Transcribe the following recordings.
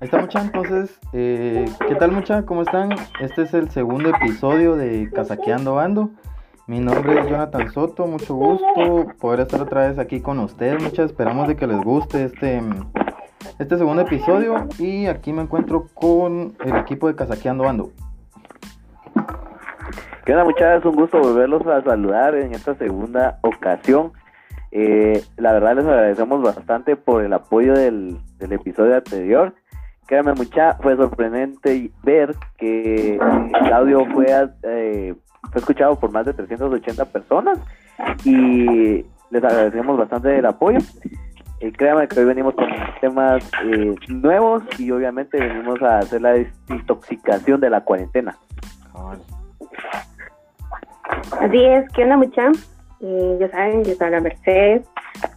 Ahí está mucha, entonces, eh, ¿qué tal mucha? ¿Cómo están? Este es el segundo episodio de Casaqueando Ando. Mi nombre es Jonathan Soto, mucho gusto poder estar otra vez aquí con ustedes, muchas esperamos de que les guste este, este segundo episodio y aquí me encuentro con el equipo de Casaqueando Ando. ¿Qué onda muchachos? Un gusto volverlos a saludar en esta segunda ocasión. Eh, la verdad les agradecemos bastante por el apoyo del, episodio anterior. Créanme mucha, fue sorprendente ver que el audio fue, eh, fue escuchado por más de 380 personas y les agradecemos bastante el apoyo. Eh, créanme que hoy venimos con temas eh, nuevos y obviamente venimos a hacer la desintoxicación de la cuarentena. Así es, ¿qué onda mucha? ya saben, yo soy la Mercedes,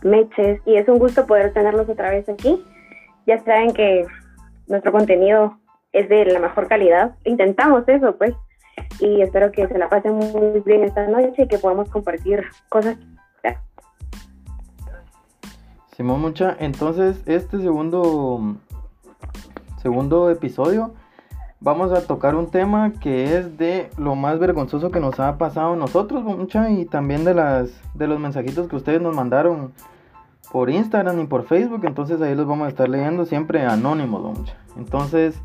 Meches, y es un gusto poder tenerlos otra vez aquí. Ya saben que nuestro contenido es de la mejor calidad. Intentamos eso, pues. Y espero que se la pasen muy bien esta noche y que podamos compartir cosas. Simón Mucha, entonces este segundo segundo episodio vamos a tocar un tema que es de lo más vergonzoso que nos ha pasado a nosotros, mucha, y también de las de los mensajitos que ustedes nos mandaron por Instagram y por Facebook, entonces ahí los vamos a estar leyendo siempre anónimos. Entonces,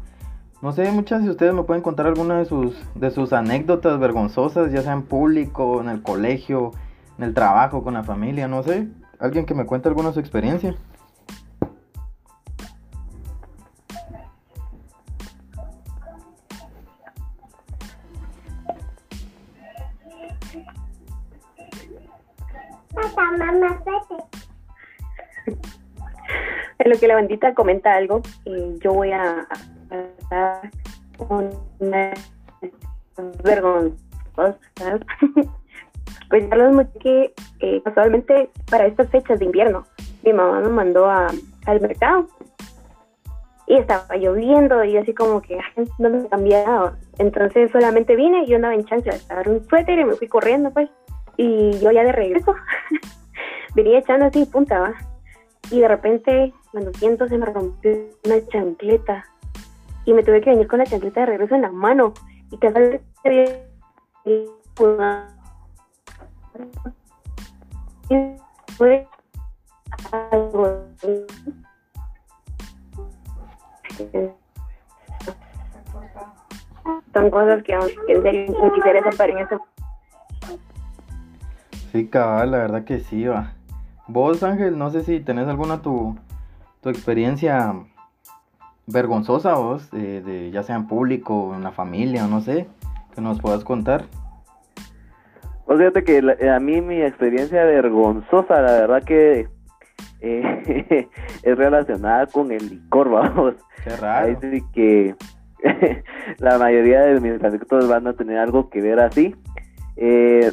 no sé, muchas si ustedes me pueden contar alguna de sus de sus anécdotas vergonzosas, ya sea en público, en el colegio, en el trabajo, con la familia, no sé, alguien que me cuente alguna de su experiencia. En lo que la bandita comenta algo, eh, yo voy a pasar una vergonzosa. pues ya que eh, casualmente para estas fechas de invierno mi mamá me mandó a, al mercado y estaba lloviendo y así como que no me he cambiado entonces solamente vine y yo andaba en chance de dar un suéter y me fui corriendo pues y yo ya de regreso venía echando así punta, ¿va? Y de repente, cuando siento, se me rompió una chancleta. Y me tuve que venir con la chancleta de regreso en la mano. Y que fue algo son cosas que, en serio quisiera en eso Sí, cabal, la verdad que sí, va. Vos, Ángel, no sé si tenés alguna tu, tu experiencia vergonzosa vos, de, ya sea en público, en la familia, no sé, que nos puedas contar. Pues fíjate que a mí mi experiencia vergonzosa, la verdad que eh, es relacionada con el licor, vamos. Qué raro. Así que la mayoría de mis anécdotas van a tener algo que ver así. Eh,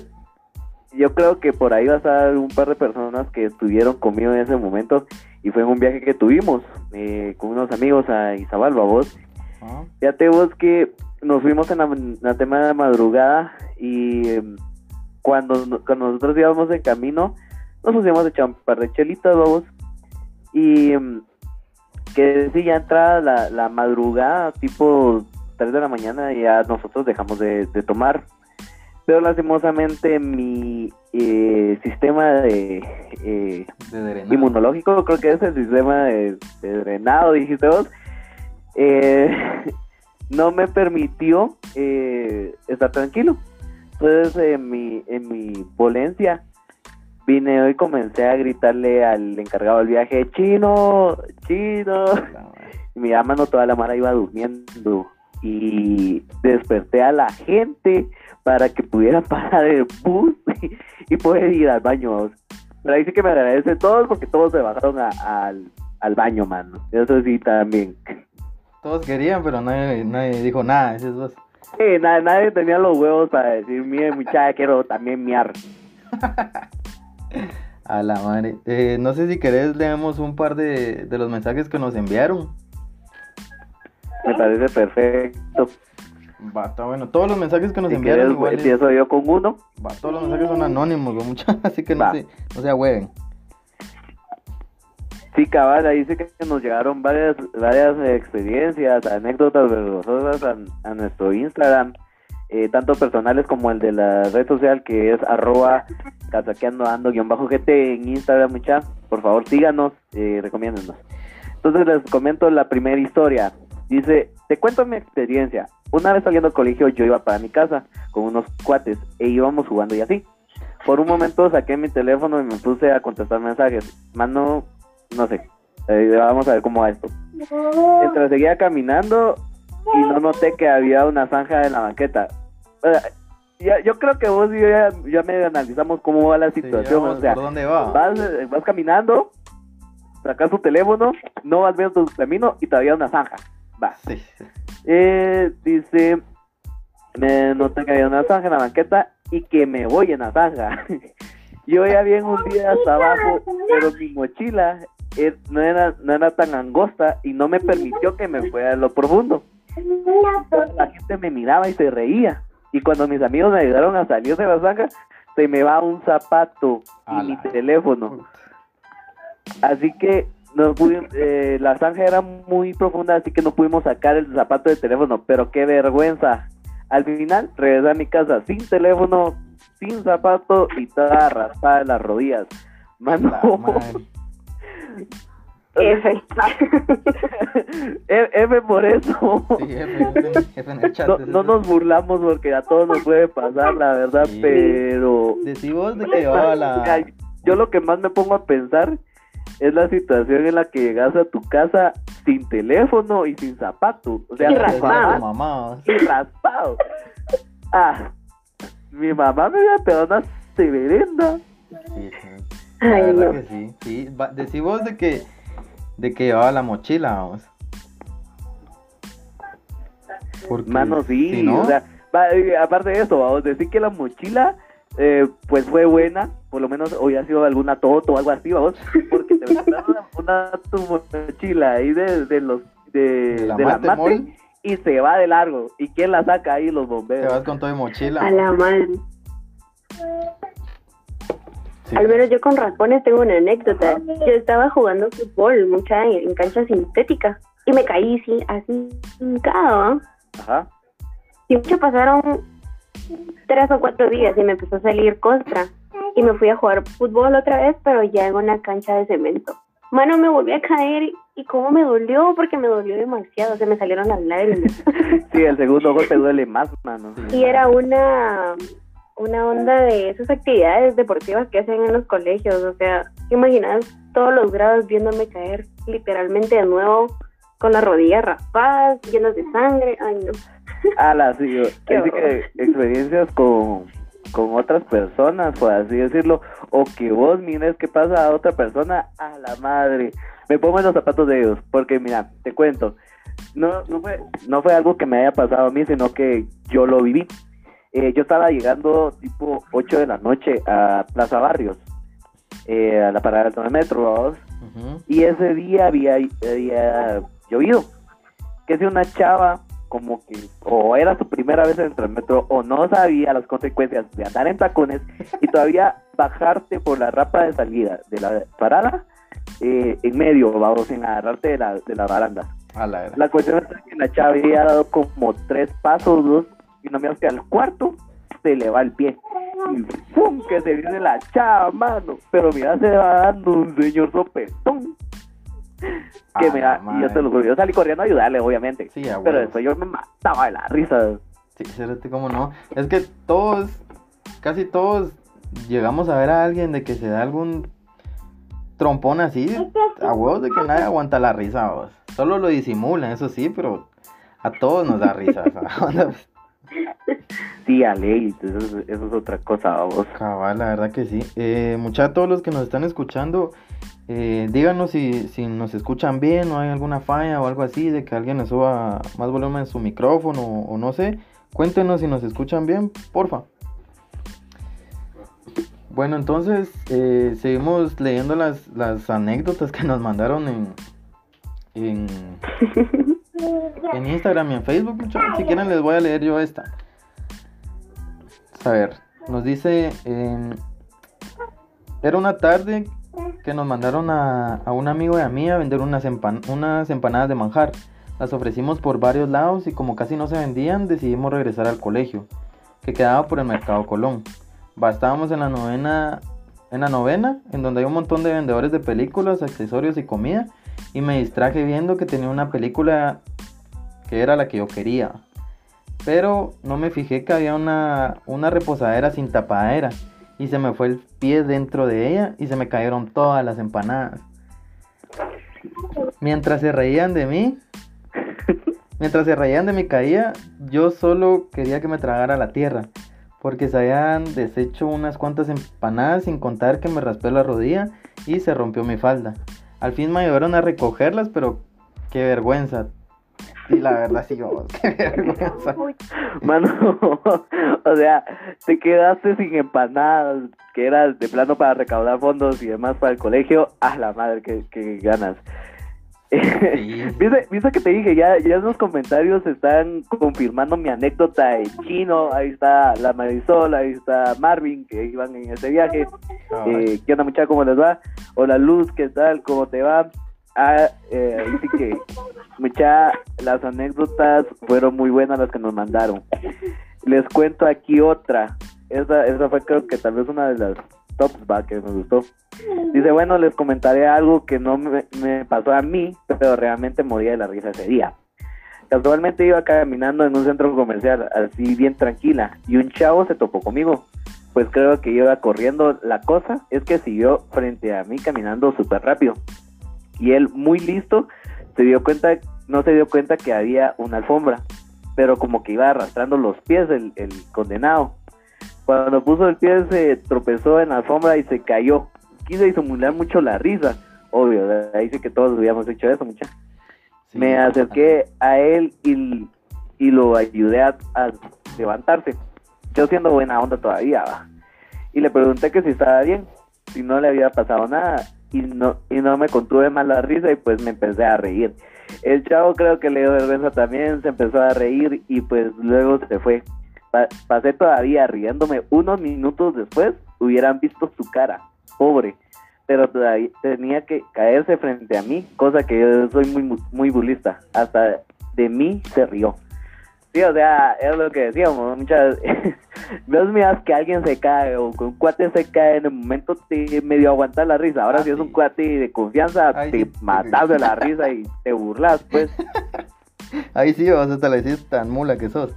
yo creo que por ahí vas a ver un par de personas que estuvieron conmigo en ese momento y fue en un viaje que tuvimos eh, con unos amigos a Izabal, vos. Ah. Fíjate vos que nos fuimos en la, tema de madrugada y em, cuando, nosotros íbamos en camino nos pusimos a echar un par de chelitas, vamos. Y em, que si ya entrada la, la madrugada, tipo 3 de la mañana, ya nosotros dejamos de tomar pero lastimosamente mi eh, sistema de, eh, inmunológico, creo que es el sistema de, drenado, dijiste vos, eh, no me permitió estar tranquilo. Entonces, en mi, en mi vine hoy comencé a gritarle al encargado del viaje, chino, chino. Y mi mano toda la mara iba durmiendo y desperté a la gente para que pudiera parar el bus y, poder ir al baño. Pero ahí sí que me agradece todos porque todos se bajaron al, baño, mano. Eso sí también. Todos querían, pero nadie, nadie dijo nada, eso es Sí, nadie, nadie, tenía los huevos para decir, mire muchacha, quiero también miar. A la madre. Eh, no sé si querés leemos un par de, de los mensajes que nos enviaron. Me parece perfecto. Va, está bueno. Todos los mensajes que nos enviaron igual. Empiezo yo con uno. Va, todos los mensajes son anónimos, mucha, así que no se, no se Sí, cabal, ahí sí que nos llegaron varias, varias experiencias, anécdotas vergonzosas a, a nuestro Instagram, eh, tanto personales como el de la red social que es arroba casaqueando ando guion bajo GT en Instagram, mucha. Por favor, síganos, eh, recomiéndennos. Entonces les comento la primera historia. Dice, te cuento mi experiencia. Una vez saliendo del colegio yo iba para mi casa con unos cuates e íbamos jugando y así. Por un momento saqué mi teléfono y me puse a contestar mensajes. Mano, no sé. Eh, vamos a ver cómo va esto. Mientras seguía caminando y no noté que había una zanja en la banqueta. Ya- yo creo que vos y yo ya, ya me analizamos cómo va la Sí, situación. vamos, o sea, ¿Por dónde va? vas, vas caminando, sacas tu teléfono, no vas viendo tu camino y todavía una zanja. Va. Sí. Eh, dice, me noté que había una zanja en la banqueta y que me voy en la zanja. Yo ya bien un día hasta abajo, pero mi mochila eh, no, era, no era tan angosta y no me permitió que me fuera a lo profundo. Toda la gente me miraba y se reía. Y cuando mis amigos me ayudaron a salir de la zanja, se me va un zapato y mi teléfono. Así que no pudi- eh, la zanja era muy profunda, así que no pudimos sacar el zapato de teléfono. Pero qué vergüenza. Al final regresé a mi casa sin teléfono, sin zapato y toda raspada en las rodillas. Mano. F. F F por eso. Sí, jefe, jefe en el chat. No, no nos burlamos porque a todos nos puede pasar, la verdad, Sí. pero Decí vos de que llevaba la... Yo lo que más me pongo a pensar es la situación en la que llegas a tu casa sin teléfono y sin zapato. O sea, Y raspado. mamá- tu mamá. y raspado. Ah, mi mamá me había pegado una severenda. Sí, sí. La Ay, verdad no. que sí. Sí, va- decí vos de que, de que llevaba la mochila, vamos. Porque Mano, sí, si no, o sea, va, aparte de eso, vamos a decir que la mochila, eh, pues fue buena, por lo menos hoy ha sido alguna toto o algo así, vamos, porque te mandaron una, una tu mochila ahí de, de los, de, de la de la mate, mate, mol, y se va de largo, ¿y quién la saca ahí? Los te bomberos. vas con toda de mochila. A la madre. Sí. Al menos yo con raspones tengo una anécdota. Yo estaba jugando fútbol, mucha en, en cancha sintética. Y me caí sí, así, hincado. ¿no? Ajá. Y mucho pasaron tres o cuatro días y me empezó a salir costra. Y me fui a jugar fútbol otra vez, pero ya en una cancha de cemento. Mano, me volví a caer y cómo me dolió, porque me dolió demasiado. Se me salieron las lágrimas. Sí, el segundo ojo te duele más, mano. Y era una, una onda de esas actividades deportivas que hacen en los colegios. O sea, ¿te imaginas todos los grados viéndome caer literalmente de nuevo con las rodillas raspadas, llenas de sangre? Ay, no. Ah, la sí, así que experiencias con, con otras personas, por así decirlo, o que vos mires qué pasa a otra persona, a la madre. Me pongo en los zapatos de ellos, porque mira, te cuento, no, no, fue, no fue algo que me haya pasado a mí, sino que yo lo viví. Eh, yo estaba llegando tipo 8 de la noche a Plaza Barrios, eh, a la parada del metro. Ujú. y ese día había, había llovido. Que si una chava como que o era su primera vez en el metro o no sabía las consecuencias de andar en tacones y todavía bajarte por la rapa de salida de la parada eh, en medio, vamos, sin agarrarte de la, de la baranda. A la. La cuestión es que la chava había dado como tres pasos, dos, y no me que al cuarto se le va el pie. Y ¡pum! que se viene la chava, mano. Pero mira, se va dando un señor sopetón. Que me da, y yo te madre. lo juro, yo salí corriendo a ayudarle, obviamente. Sí, a Pero después yo me mataba de la risa. Sí, cómo no. Es que todos, casi todos, llegamos a ver a alguien de que se da algún trompón así, a huevos de que nadie aguanta la risa, vos. Solo lo disimulan, eso sí, pero a todos nos da risa. onda. Sí, a ley, eso, es- eso es otra cosa, vamos. Cabal, la verdad que sí. Eh, mucha, todos los que nos están escuchando, eh, díganos si, si nos escuchan bien o hay alguna falla o algo así, de que alguien le suba más volumen en su micrófono o, no sé. Cuéntenos si nos escuchan bien, porfa. Bueno, entonces eh, seguimos leyendo las, las anécdotas que nos mandaron en, en, en Instagram y en Facebook. muchachos. Si quieren les voy a leer yo esta. A ver, nos dice, era una tarde que nos mandaron a, a un amigo de a mí a vender unas, empan- unas empanadas de manjar. Las ofrecimos por varios lados y como casi no se vendían, decidimos regresar al colegio, que quedaba por el Mercado Colón. Va, estábamos en la novena, en la novena, en donde hay un montón de vendedores de películas, accesorios y comida, y me distraje viendo que tenía una película que era la que yo quería. Pero no me fijé que había una, una reposadera sin tapadera y se me fue el pie dentro de ella y se me cayeron todas las empanadas. Mientras se reían de mí, mientras se reían de mi caída, yo solo quería que me tragara la tierra, porque se habían deshecho unas cuantas empanadas sin contar que me raspé la rodilla y se rompió mi falda. Al fin me ayudaron a recogerlas, pero qué vergüenza. Y la verdad sí, vamos, qué vergüenza. Mano, o sea, te quedaste sin empanadas, que era de plano para recaudar fondos y demás para el colegio. A la madre, que, que ganas. Sí. ¿Viste, viste que te dije? Ya, ya en los comentarios están confirmando mi anécdota en chino. Ahí está la Marisol, ahí está Marvin, que iban en ese viaje. Eh, ¿Qué onda, muchachos? ¿Cómo les va? Hola, Luz, ¿qué tal? ¿Cómo te va? Ah, eh, ahí sí que, las anécdotas fueron muy buenas las que nos mandaron. Les cuento aquí otra. Esa, esa fue creo que tal vez una de las tops, va, que me gustó. Dice, bueno, les comentaré algo que no me, me pasó a mí, pero realmente moría de la risa ese día. Casualmente iba caminando en un centro comercial, así bien tranquila, y un chavo se topó conmigo. Pues creo que iba corriendo. La cosa es que siguió frente a mí caminando súper rápido. Y él, muy listo, se dio cuenta, no se dio cuenta que había una alfombra, pero como que iba arrastrando los pies el, el condenado. Cuando puso el pie se tropezó en la alfombra y se cayó. Quiso disimular mucho la risa. Obvio, dice que todos hubiéramos hecho eso, muchachos. Sí, me acerqué a él y, y lo ayudé a, a levantarse. Yo siendo buena onda todavía, va. Y le pregunté que si estaba bien, si no le había pasado nada. Y no, y no me contuve más la risa y pues me empecé a reír. El chavo creo que le dio vergüenza también, se empezó a reír y pues luego se fue. Pa- pasé todavía riéndome. Unos minutos después hubieran visto su cara, pobre. Pero todavía tenía que caerse frente a mí, cosa que yo soy muy mu- muy bulista. Hasta de mí se rió. Sí, o sea, es lo que decíamos, muchas no miras que alguien se cae o que un cuate se cae en el momento te medio aguantar la risa. Ahora Ah, si es un cuate de confianza, Ay, te sí. matas de la risa y te burlas, pues. Ahí sí, vas hasta le decís tan mula que sos.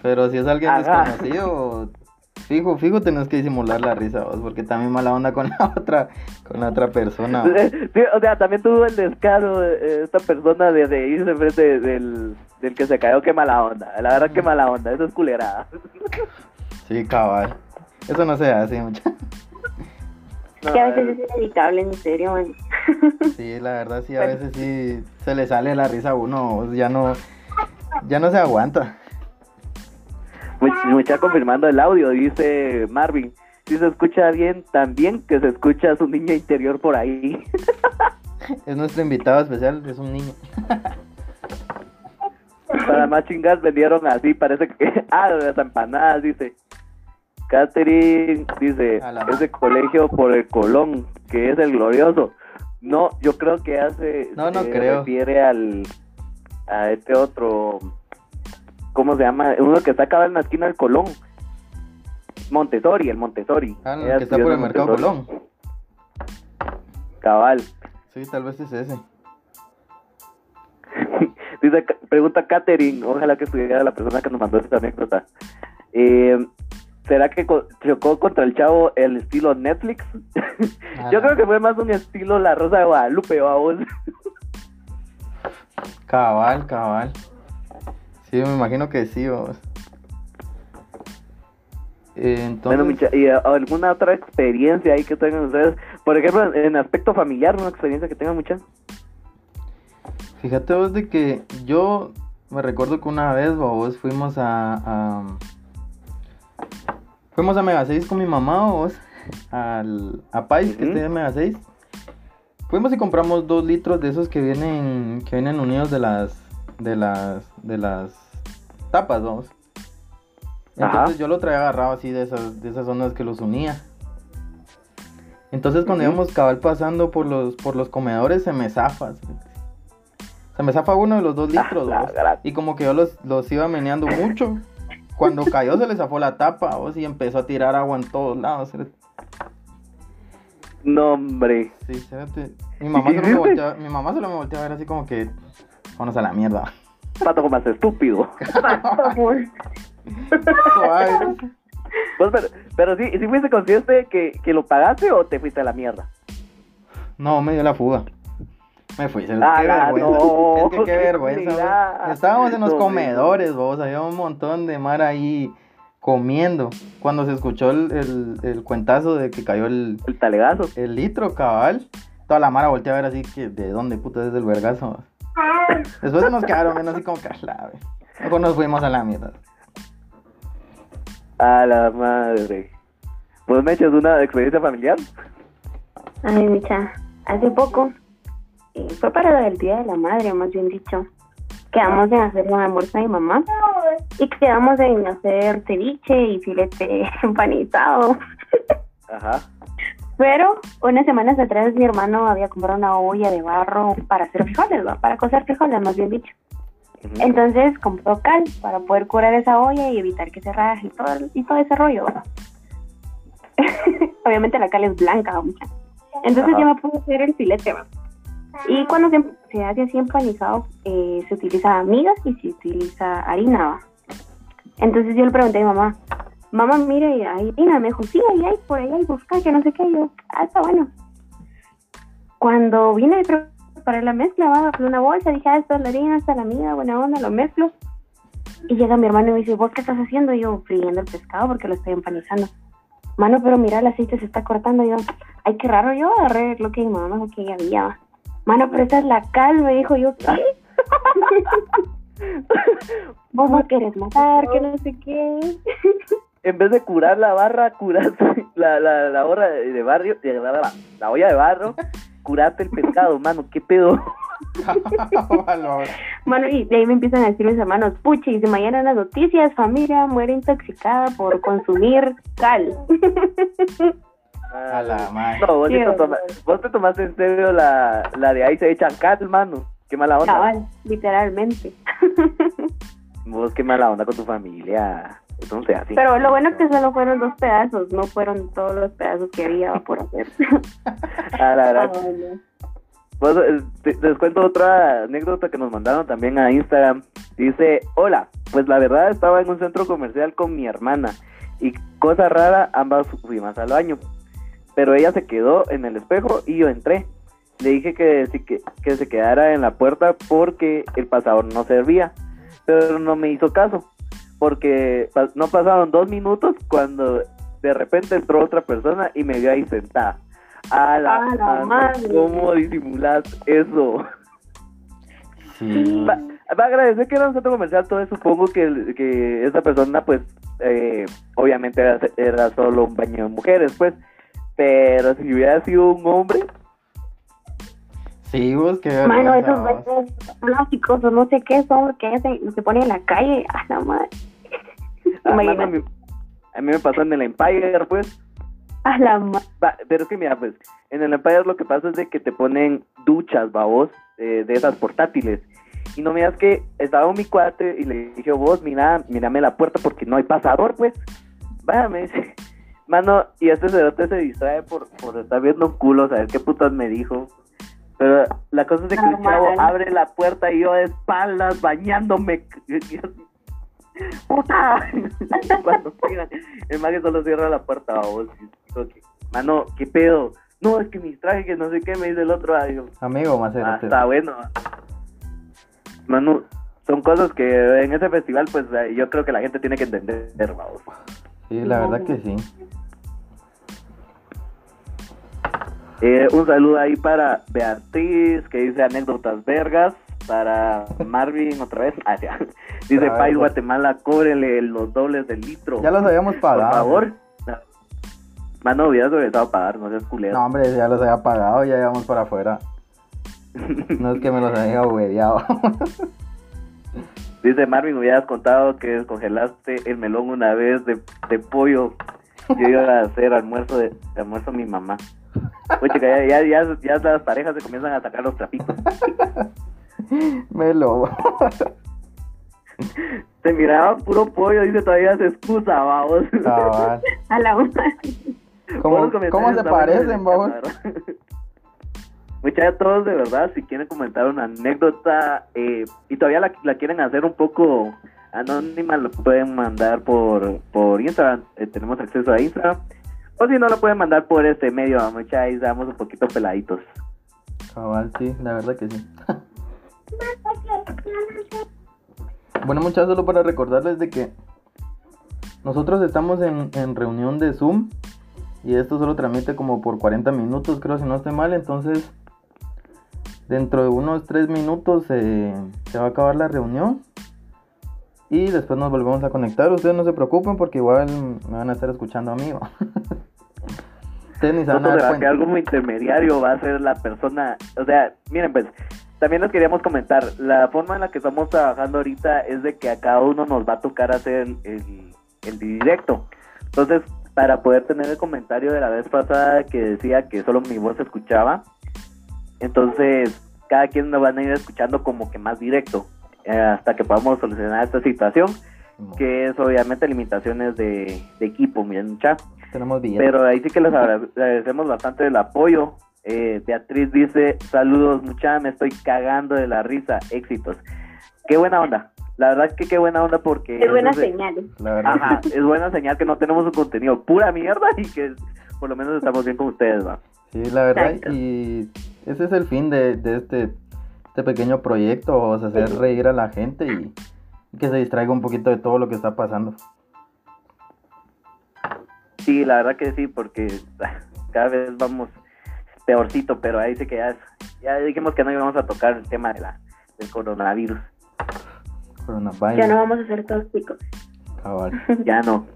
Pero si es alguien Ajá. desconocido, fijo, fijo tenés que disimular la risa vos, porque también mala onda con la otra, con la otra persona. vos. Sí, o sea, también tuvo el descaro eh, esta persona de, de irse frente del, del que se cayó, qué mala onda. La verdad, qué mala onda, eso es culerada. Sí, cabal. Eso no se hace mucho. No, que a veces es inevitable, en serio, man. Sí, la verdad sí, a veces sí se le sale la risa a uno, vos, ya no, ya no se aguanta. Much- Mucha confirmando el audio, dice Marvin. Si se escucha bien, también que se escucha su niño interior por ahí. Es nuestro invitado especial, es un niño. Para más chingas vendieron así, parece que... Ah, las empanadas, dice. Catherine dice, A ese colegio por el Colón, que es el glorioso. No, yo creo que hace... No, no se creo. refiere al... A este otro... ¿Cómo se llama? Uno que está acá en la esquina del Colón. Montessori, el Montessori. Ah, no, que está por el mercado Montessori. Colón. Cabal. Sí, tal vez es ese. Dice, pregunta Katherine, ojalá que estuviera la persona que nos mandó esta anécdota. Eh, ¿Será que co- chocó contra el chavo el estilo Netflix? Yo creo que fue más un estilo La Rosa de Guadalupe, vamos. Cabal, cabal. Sí, me imagino que sí, vos. Eh, entonces, Bueno, mucha- ¿y eh, alguna otra experiencia ahí que tengan ustedes? Por ejemplo, en, en aspecto familiar, una experiencia que tengan muchas. fíjate vos de que yo me recuerdo que una vez vos fuimos a, a- fuimos a Mega 6 con mi mamá vos al a Pais que está en Mega 6 fuimos y compramos dos litros de esos que vienen que vienen unidos de las de las de las tapas vamos Ajá. entonces yo lo traía agarrado así de esas de esas ondas que los unía Entonces cuando Ujú. íbamos cabal pasando por los, por los comedores se me zafa. Se se me zafa uno de los dos litros, Ah, vos. gran- Y como que yo los, los iba meneando mucho. Cuando cayó se le zafó la tapa, vos, y empezó a tirar agua en todos lados. No, hombre. Sí. Mi mamá, ¿Y solo qué me hiciste? volteó, mi mamá solo me volteó a ver así como que... Vámonos a la mierda. Pato más estúpido. Suave. Vos, pero, pero sí, sí fuiste consciente que, que lo pagaste o te fuiste a la mierda. No, me dio la fuga. Me fui, cerote, Ah, qué vergüenza. no, es que qué vergüenza. Estábamos en los No, comedores, vos, había un montón de mar ahí comiendo. Cuando se escuchó el, el, el cuentazo de que cayó el, El talegazo. el litro cabal, toda la mara volteó a ver así que de dónde puta es el vergazo. Después se nos quedaron viendo así como que. Luego nos fuimos a la mierda. A la madre. ¿Vos me echas una experiencia familiar? Ay, micha, hace poco, fue para el Día de la Madre, más bien dicho. Quedamos en hacer un almuerzo a mi mamá y quedamos en hacer ceviche y filete empanizado. Ajá. Pero unas semanas atrás mi hermano había comprado una olla de barro para hacer frijoles, ¿va? para cocer frijoles, más bien dicho. Entonces compró cal para poder curar esa olla y evitar que se raje y todo, y todo ese rollo. Obviamente la cal es blanca. Entonces Ajá. yo me pude hacer el filete. ¿va? Y cuando se, se hace así empanizado, eh, se utiliza migas y se utiliza harina. ¿va? Entonces yo le pregunté a mi mamá, mamá, mire, hay harina. Me dijo, sí, ahí hay, por ahí hay, busca, que no sé qué. Y yo, ah, está bueno. Cuando vine a preparar la mezcla, va, una bolsa, dije, ah, esta es la harina, esta es la mía, buena onda, lo mezclo. Y llega mi hermano y me dice, ¿vos qué estás haciendo? Y yo, friendo el pescado porque lo estoy empanizando. Mano, pero mira, el aceite se está cortando. Y yo, ay, qué raro, yo agarré lo que mi mamá dijo que ya había. Mano, pero esa es la cal, me dijo yo, ¿qué? Vos no querés matar, que no sé qué. En vez de curar la barra, curaste la, la, la de, de barrio, de la, la, la olla de barro, curaste el pescado, mano, qué pedo. Valor. Mano, y de ahí me empiezan a decir mis hermanos, puchi, y si mañana en las noticias, familia muere intoxicada por consumir cal. A la madre. No, vos, sí Qué te, toma- horror. vos te tomaste en serio la, la de ahí se echan cal, mano. Qué mala onda. Cabal, literalmente. Vos qué mala onda con tu familia. Pero lo bueno es que solo fueron dos pedazos, no fueron todos los pedazos que había por hacer. Ah, la verdad. Ah, bueno. Pues, eh, te- les cuento otra anécdota que nos mandaron también a Instagram. Dice, hola, pues la verdad estaba en un centro comercial con mi hermana y cosa rara, ambas fuimos al baño. Pero ella se quedó en el espejo y yo entré. Le dije que, sí que, que se quedara en la puerta porque el pasador no servía. Pero no me hizo caso. Porque no pasaron dos minutos cuando de repente entró otra persona y me vio ahí sentada. A la, A la mano, madre. ¿Cómo disimulas eso? Sí. Va, va a agradecer que era un centro comercial, todo eso, supongo que, que esa persona, pues, eh, obviamente era, era solo un baño de mujeres, pues. Pero si hubiera sido un hombre, Sí, vos, qué Mano, esos baños plásticos o no sé qué son que se, se ponen en la calle. A la madre. Ah, a, mí, a mí me pasó en el Empire, pues. A la pero es que mira, pues, en el Empire lo que pasa es de que te ponen duchas, babos, eh, de esas portátiles. Y no miras que estaba mi cuate y le dije, vos, mira, mírame la puerta porque no hay pasador, pues. Vaya, me dice. Mano, y este cerote se distrae por, por estar viendo un culo, saber qué putas me dijo. Pero la cosa es de que el Normal. chavo abre la puerta y yo de espaldas bañándome. ¡Puta! Cuando cierran, el mago solo cierra la puerta a vos. Mano, ¿qué pedo? No, es que mis trajes, que no sé qué, me dice el otro. Yo, Amigo, ah, Macero. está bueno. Manu, son cosas que en ese festival, pues yo creo que la gente tiene que entender, vamos. Sí, la verdad que sí. Eh, un saludo ahí para Beatriz, que dice anécdotas vergas. Para Marvin, otra vez. Ah, ya. Dice País. Guatemala, cóbrele los dobles del litro. Ya los habíamos Por pagado. favor. No. Mano, hubieras regresado a pagar, no seas culero. No, hombre, ya los había pagado, ya íbamos para afuera. No es que me los haya hueveado. Dice Marvin, hubieras contado que descongelaste el melón una vez de, de pollo. yo iba a hacer almuerzo de almuerzo a mi mamá. Oye, ya, ya, ya, ya las parejas se comienzan a sacar los trapitos. Me lo. Se miraba puro pollo, dice todavía se excusa, vamos. Cabal. A la una. ¿Cómo, se parecen, en vamos? Muchachos, todos de verdad, si quieren comentar una anécdota eh, y todavía la, la quieren hacer un poco anónima, lo pueden mandar por, por Instagram. eh, tenemos acceso a Instagram. O si no, lo pueden mandar por este medio. Muchachos, estamos un poquito peladitos. Cabal, sí, la verdad que sí. Bueno, muchachos, solo para recordarles de que nosotros estamos en, en reunión de Zoom y esto solo transmite como por 40 minutos, creo, si no estoy mal. Entonces, dentro de unos 3 minutos eh, se va a acabar la reunión y después nos volvemos a conectar. Ustedes no se preocupen porque igual me van a estar escuchando a mí. Ustedes ni se van a dar que algo como intermediario va a ser la persona, o sea, miren pues, también les queríamos comentar, la forma en la que estamos trabajando ahorita es de que a cada uno nos va a tocar hacer el, el, el directo. Entonces, para poder tener el comentario de la vez pasada que decía que solo mi voz se escuchaba, entonces cada quien nos van a ir escuchando como que más directo, eh, hasta que podamos solucionar esta situación, que es obviamente limitaciones de, de equipo, miren, chat. Tenemos billetes. Pero ahí sí que les agra- agradecemos bastante el apoyo. Eh, Beatriz dice, saludos mucha, me estoy cagando de la risa, éxitos. Qué buena onda. La verdad que qué buena onda porque... Es buena señal. La verdad. Ajá, es buena señal que no tenemos un contenido pura mierda y que por lo menos estamos bien con ustedes, ¿va? Sí, la verdad, Exacto. y ese es el fin de, de este, este pequeño proyecto, o sea, hacer reír a la gente y, y que se distraiga un poquito de todo lo que está pasando. Sí, la verdad que sí, porque cada vez vamos peorcito, pero ahí sí que ya, dijimos que no íbamos a tocar el tema de la, del coronavirus. Coronavirus, Ya no vamos a ser tóxicos. cabal. Ya no.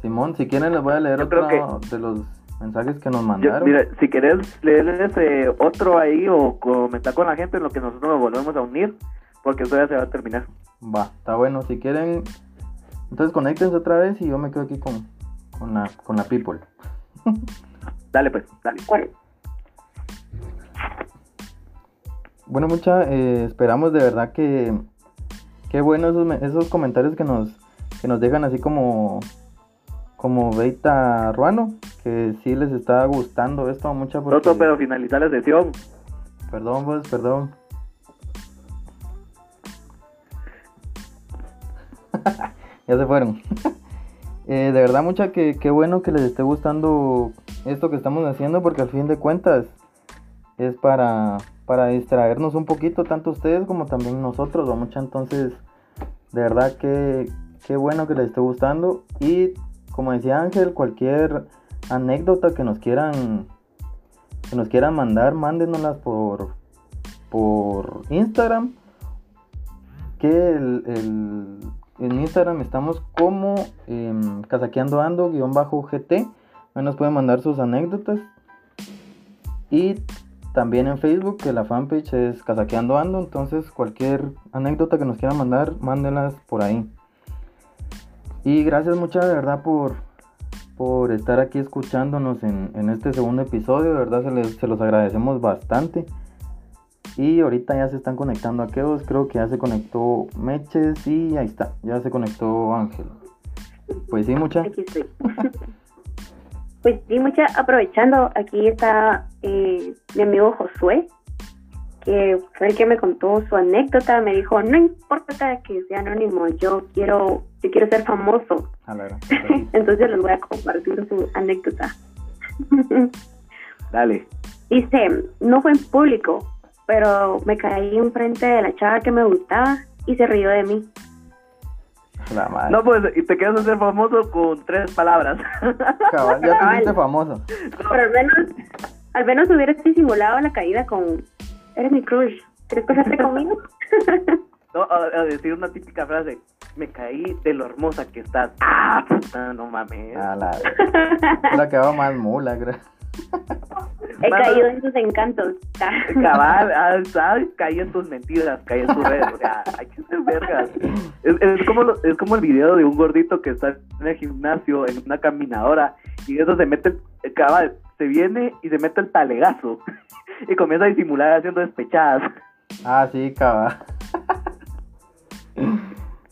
Simón, si quieren les voy a leer Yo otro de los mensajes que nos Yo- mandaron. mira, si querés leerles eh, otro ahí o comentar con la gente en lo que nosotros nos volvemos a unir, porque eso ya se va a terminar. Va, está bueno, si quieren, entonces conéctense otra vez y yo me quedo aquí con, con, la, con la people. Dale pues, dale. Bueno, Bueno, mucha, eh, esperamos de verdad que qué bueno esos, esos comentarios que nos que nos dejan así como como Beita Ruano, que sí les está gustando esto mucha porque Otro, pero finalizar la sesión. perdón, pues, perdón. ya se fueron. Eh, de verdad, mucha que qué bueno que les esté gustando esto que estamos haciendo porque al fin de cuentas es para, para distraernos un poquito, tanto ustedes como también nosotros, ¿va mucha? Entonces, de verdad que qué bueno que les esté gustando. Y como decía Ángel, cualquier anécdota que nos quieran que nos quieran mandar, mándenoslas por por Instagram. Que en Instagram estamos como em, casaqueando ando guion bajo GT. Ahí nos pueden mandar sus anécdotas. Y también en Facebook, que la fanpage es Casaqueando Ando. Entonces, cualquier anécdota que nos quieran mandar, mándenlas por ahí. Y gracias muchas de verdad por, por estar aquí escuchándonos en, en este segundo episodio. De verdad se, les- se los agradecemos bastante. Y ahorita ya se están conectando aquellos. Creo que ya se conectó Meches y ahí está. Ya se conectó Ángel. Pues sí, mucha. aquí estoy. Pues sí, mucha, aprovechando, aquí está eh, mi amigo Josué, que fue el que me contó su anécdota, me dijo, no importa que sea anónimo, yo quiero, yo quiero ser famoso, A entonces les voy a compartir su anécdota. Dale. Dice, no fue en público, pero me caí enfrente de la chava que me gustaba y se rió de mí. La madre. No, pues, y te quedas a ser famoso con tres palabras. Cabal, ya te hiciste famoso. Pero al menos, al menos hubieras disimulado la caída con, eres mi crush, ¿quieres casarte conmigo? no, a, a decir una típica frase. Me caí de lo hermosa que estás. Ah, puta, no mames. A la la quedaba más mula, creo. He Mano, caído en tus encantos. Cabal, ah, sabes, caí en tus mentiras, caí en tus redes, o sea, hay que ser vergas. Es, es como lo- es como el video de un gordito que está en el gimnasio, en una caminadora, y eso se mete, eh, cabal, se viene y se mete el talegazo, y comienza a disimular haciendo despechadas. Ah, sí, cabal.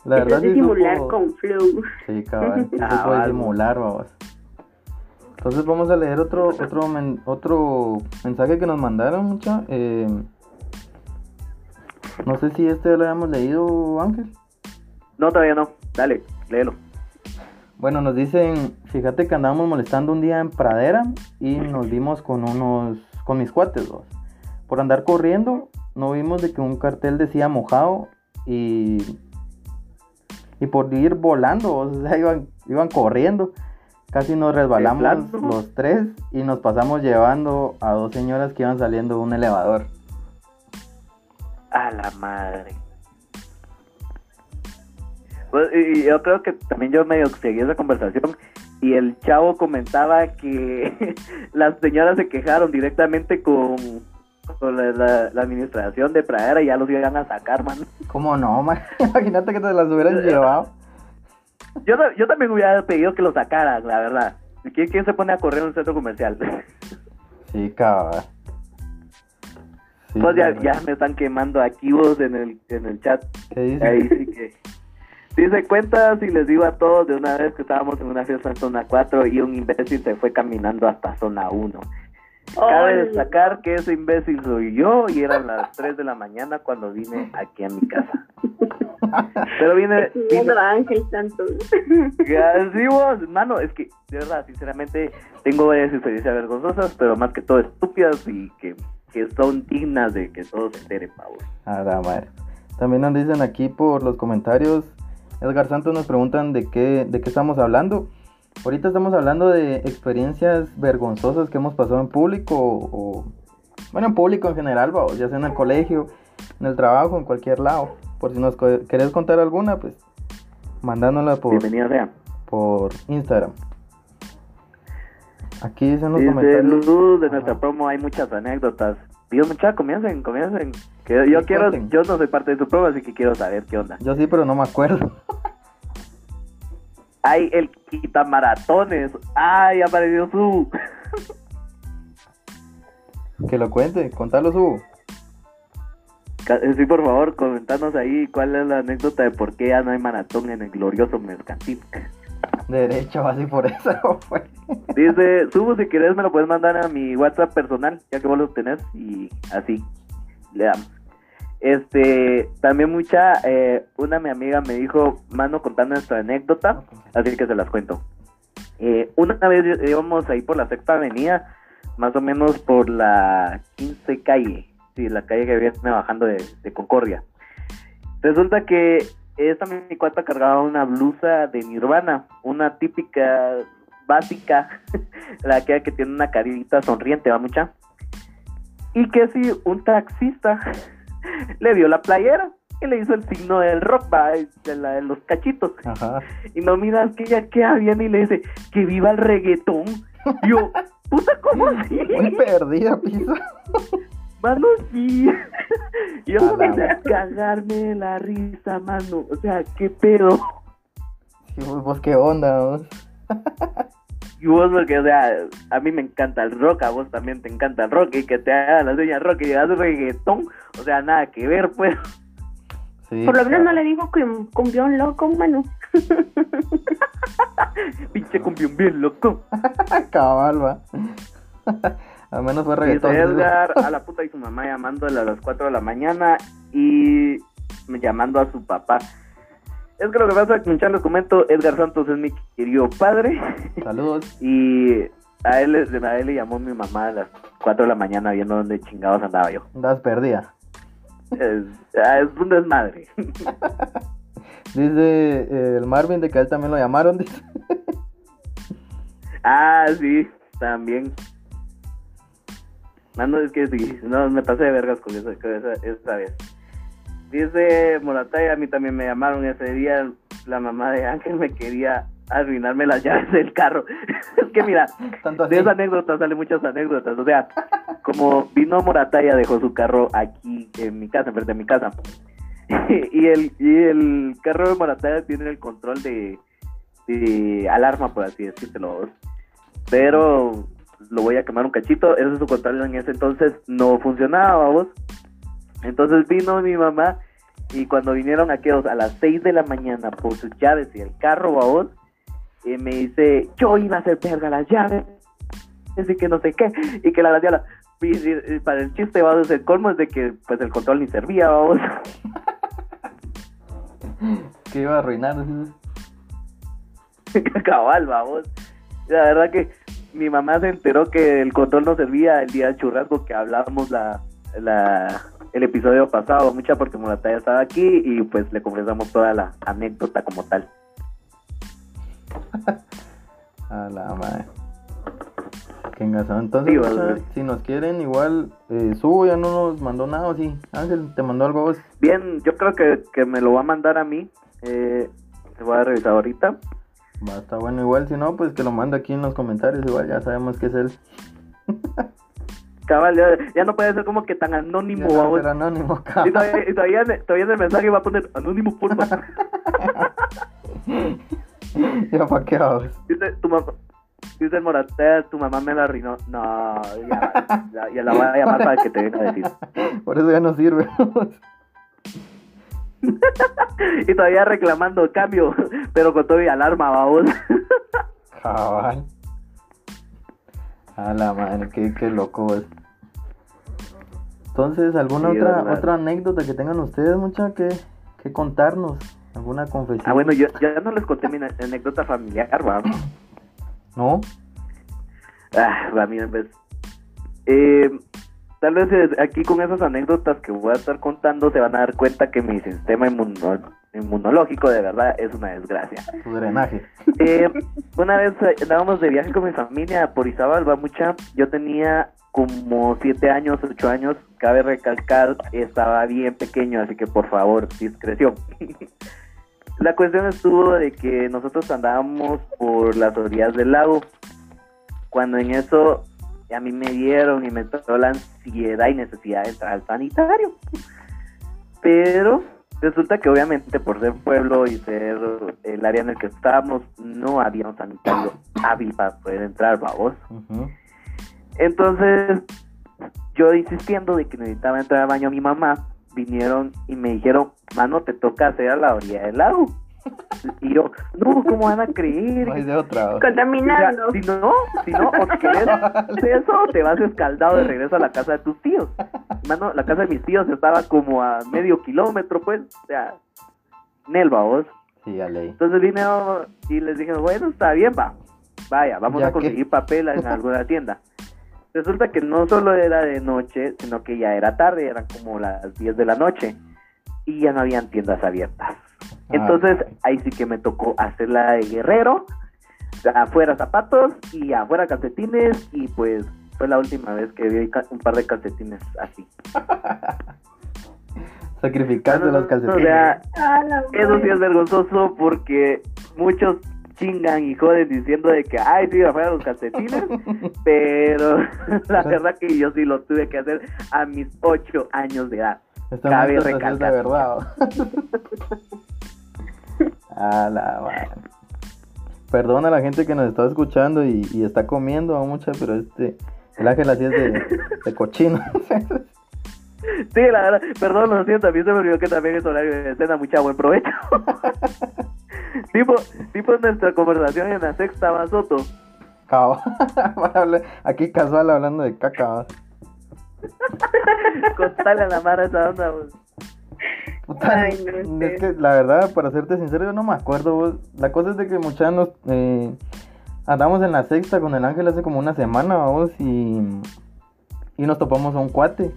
La verdad Eso es sí simular supo- con flow. Sí, cabal. Sí Ah, se puede vale. simular, vamos. Entonces vamos a leer otro otro men- otro mensaje que nos mandaron, mucha. Eh, no sé si este lo habíamos leído, Ángel. No, todavía no, dale, léelo. Bueno, nos dicen, fíjate que andábamos molestando un día en Pradera y nos vimos con unos, con mis cuates, vos. Por andar corriendo, no vimos de que un cartel decía mojado y, y por ir volando, o sea, iban, iban corriendo. Casi nos resbalamos los tres y nos pasamos llevando a dos señoras que iban saliendo de un elevador. A la madre. Pues, y y yo creo que también yo medio seguí esa conversación y el chavo comentaba que las señoras se quejaron directamente con, con la, la- la administración de Pradera y ya los iban a sacar, man. ¿Cómo no, man? Imagínate que te las hubieran llevado. Yo, yo también hubiera pedido que lo sacaran, la verdad. ¿Quién, quién se pone a correr en un centro comercial? Sí, cabal. Sí, pues ya, ya me están quemando aquí vos en el, en el chat. ¿Qué dice? Ahí sí que. Dice cuentas y les digo a todos de una vez que estábamos en una fiesta en zona 4 y un imbécil se fue caminando hasta zona 1. Cabe destacar que ese imbécil soy yo y eran las 3 de la mañana cuando vine aquí a mi casa. Pero a Ángel Santos. así vos, mano, es que de verdad, sinceramente, tengo varias experiencias vergonzosas, pero más que todo estúpidas y que, que son dignas de que todos se enteren, pavos. A la madre. También nos dicen aquí por los comentarios, Edgar Santos nos preguntan de qué, de qué estamos hablando. Ahorita estamos hablando de experiencias vergonzosas que hemos pasado en público o, o- bueno, en público en general, vamos, ya sea en el colegio, en el trabajo, en cualquier lado. Por si nos co- querés contar alguna, pues mandándola por, Bienvenida sea. por Instagram. Aquí dicen los Dice comentarios. Luz, de nuestra Ajá. promo hay muchas anécdotas. Dios, muchachos, comiencen, comiencen. Que yo Sí, quiero, cuenten. yo no soy parte de su promo, así que quiero saber qué onda. Yo sí, pero no me acuerdo. Hay el quitamaratones. Ay, apareció su. Que lo cuente, contalo su. Ca- Sí, por favor, comentanos ahí cuál es la anécdota de por qué ya no hay maratón en el glorioso mercantil. Derecho, así por eso. fue. Dice, subo si quieres me lo puedes mandar a mi WhatsApp personal, ya que vos lo tenés, y así le damos. Este, también mucha, eh, una mi amiga me dijo, mano, contando nuestra anécdota, así que se las cuento. Eh, una vez íbamos ahí por la sexta avenida, más o menos por la 15 calle, sí, la calle que viene bajando de, de Concordia. Resulta que esta mi cuata cargaba una blusa de Nirvana, una típica básica, la que, que tiene una carita sonriente, va mucha. Y que si un taxista le vio la playera y le hizo el signo del rock, va, de, la, de los cachitos. Ajá. Y no miras que ella queda bien y le dice que viva el reggaetón. Y yo, puta, ¿cómo así? Muy perdida, pisa. Mano, sí. Y yo la comencé a cagarme de la risa, mano. O sea, qué pedo. Sí, pues, pues, qué onda, vos? Y vos, porque, o sea, a mí me encanta el rock, a vos también te encanta el rock, y que te haga la seña rock y hagas reggaetón, o sea, nada que ver, pues. Sí, Por lo menos no le digo que un cumbión loco, mano. Pinche cumbión bien loco. Cabal, va. Al menos fue reggaetón. Digo. Edgar, a la puta y su mamá llamándole a las 4 de la mañana y llamando a su papá. Es que lo que pasa, muchachos, les comento, Edgar Santos es mi querido padre Saludos. y a él, le- a él le llamó mi mamá a las 4 de la mañana viendo dónde chingados andaba yo. Das perdida. Es, ah, es un desmadre. Dice eh, el Marvin de que a él también lo llamaron. Dice. ah, sí, también. Mano, es que sí, no, me pasé de vergas con eso con esa, esa vez. Dice Morataya, a mí también me llamaron ese día, la mamá de Ángel me quería arruinarme las llaves del carro. es que mira, de esa anécdota salen muchas anécdotas. O sea, como vino Morataya, dejó su carro aquí en mi casa, enfrente de mi casa. y, el, y el carro de Morataya tiene el control de, de alarma, por así decírtelo. Pero lo voy a quemar un cachito. Ese es su control en ese entonces no funcionaba, vos. Entonces vino mi mamá y cuando vinieron aquellos a las 6 de la mañana por sus llaves y el carro, vos, y me dice, yo iba a hacer verga las llaves, así que no sé qué, y que la la la y, y- para el chiste, vamos, el colmo es de que pues el control ni servía, vamos. Que iba a arruinar. Cabal, vamos. La verdad que mi mamá se enteró que el control no servía el día del churrasco que hablábamos la, la, el episodio pasado, mucha porque Morataya estaba aquí y pues le confesamos toda la anécdota como tal. A la madre. Qué engasado. Entonces, Sí, mucha, vale. si nos quieren, igual, eh, Subo ya no nos mandó nada, ¿o sí? Ángel, ¿te mandó algo vos? Bien, yo creo que, que me lo va a mandar a mí. Eh, se voy a revisar ahorita. Va, está bueno, igual, si no, pues que lo mande aquí en los comentarios, igual, ya sabemos que es él. Cabal, ya, ya no puede ser como que tan anónimo, Ya, vamos. anónimo, Y todavía, y todavía, en- todavía en el mensaje va a poner anónimo, porfa. ya pa' qué vamos. Dice, tu mamá, dice tu mamá me la arruinó. No, ya, ya, ya la voy a llamar para que te venga a decir. Por eso ya no sirve. Y todavía reclamando cambio, pero con todo y alarma, vamos. Cabal. A la madre, qué, qué loco es. Entonces, ¿alguna Sí, otra verdad. otra anécdota que tengan ustedes, mucha, que, que contarnos? ¿Alguna confesión? Ah, bueno, yo ya no les conté mi anécdota familiar, va. ¿No? Ah, va, miren, pues. Eh, tal vez eh, aquí con esas anécdotas que voy a estar contando se van a dar cuenta que mi sistema inmuno- inmunológico de verdad es una desgracia. Tu drenaje. Eh, una vez eh, andábamos de viaje con mi familia por Izabal, mucha. Yo tenía como siete años, ocho años. Cabe recalcar, estaba bien pequeño, así que por favor, discreción. La cuestión estuvo de que nosotros andábamos por las orillas del lago. Cuando en eso a mí me dieron y me entró la ansiedad y necesidad de entrar al sanitario. Pero resulta que obviamente por ser pueblo y ser el área en el que estábamos, no había un sanitario hábil para poder entrar. Ujú. Entonces, yo insistiendo de que necesitaba entrar al baño a mi mamá, vinieron y me dijeron, mano, te toca hacer a la orilla del lago. Y yo, no, ¿cómo van a creer? No hay de otra. Contaminando. si no, si no, o hacer eso, te vas escaldado de regreso a la casa de tus tíos. Mano, la casa de mis tíos estaba como a medio kilómetro, pues, o sea, Nelva, vos. Sí, a ley. Entonces vine y les dije, bueno, está bien, va. Vaya, vamos Ya a que- conseguir papel en alguna tienda. Resulta que no solo era de noche, sino que ya era tarde, eran como las 10 de la noche. Y ya no habían tiendas abiertas. Entonces, Ah. ahí sí que me tocó hacerla de guerrero. Afuera zapatos y afuera calcetines. Y pues fue la última vez que vi un par de calcetines así. No, no, los O calcetines. sea, eso sí es vergonzoso porque muchos chingan y joden diciendo de que, ay, sí, afuera los calcetines. pero la verdad que yo sí lo tuve que hacer a mis ocho años de edad. Esta cabe es de recalcar. verdad. A la madre. Perdona a la gente que nos está escuchando y, y está comiendo a mucha, pero este, el ángel así es de, de cochino. Sí, la verdad, perdón, lo siento, a mí se me olvidó que también es horario de cena, mucha buen provecho. tipo, tipo nuestra conversación en la sexta Mazoto. Cabo. Aquí casual hablando de caca. Contale a la mara esa onda, pues. Puta, Ay, no es que la verdad, para serte sincero, yo no me acuerdo. vos. La cosa es de que muchachos nos, eh, andamos en la sexta con el ángel hace como una semana, vamos, y, y nos topamos a un cuate.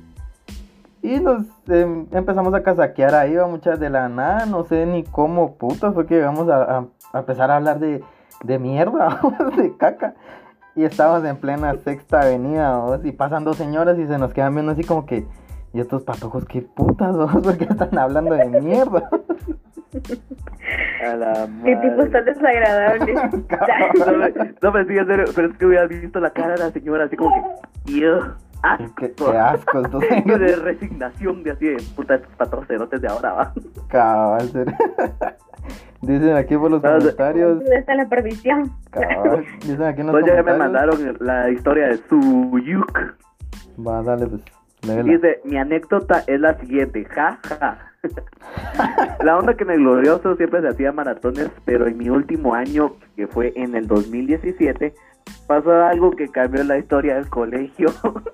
Y nos em, empezamos a casaquear ahí, va muchas de la nada, no sé ni cómo putas fue que llegamos a, a- a empezar a hablar de, de mierda, vamos, de caca. Y estábamos en plena sexta avenida, vamos, y pasan dos señoras y se nos quedan viendo así como que, Y estos patojos, qué putas, ¿no? porque están hablando de mierda. A la Qué tipo madre. tan desagradable. No, me sigas, pero es que hubieras visto la cara de la señora así como que. "Ew, Qué, asco". qué asco, estos Y de resignación de así de puta estos patrocerotes de ahora va. cabal. ser- Dicen aquí por los No, comentarios. ¿Dónde está la perdición? cabal, Dicen aquí en los Pues ya me comentarios. mandaron la historia de su yuk. Va, dale, pues. Dice, mi anécdota es la siguiente, ja, ja. la onda que en el glorioso siempre hacía maratones, pero en mi último año, que fue en el 2017, pasó algo que cambió la historia del colegio.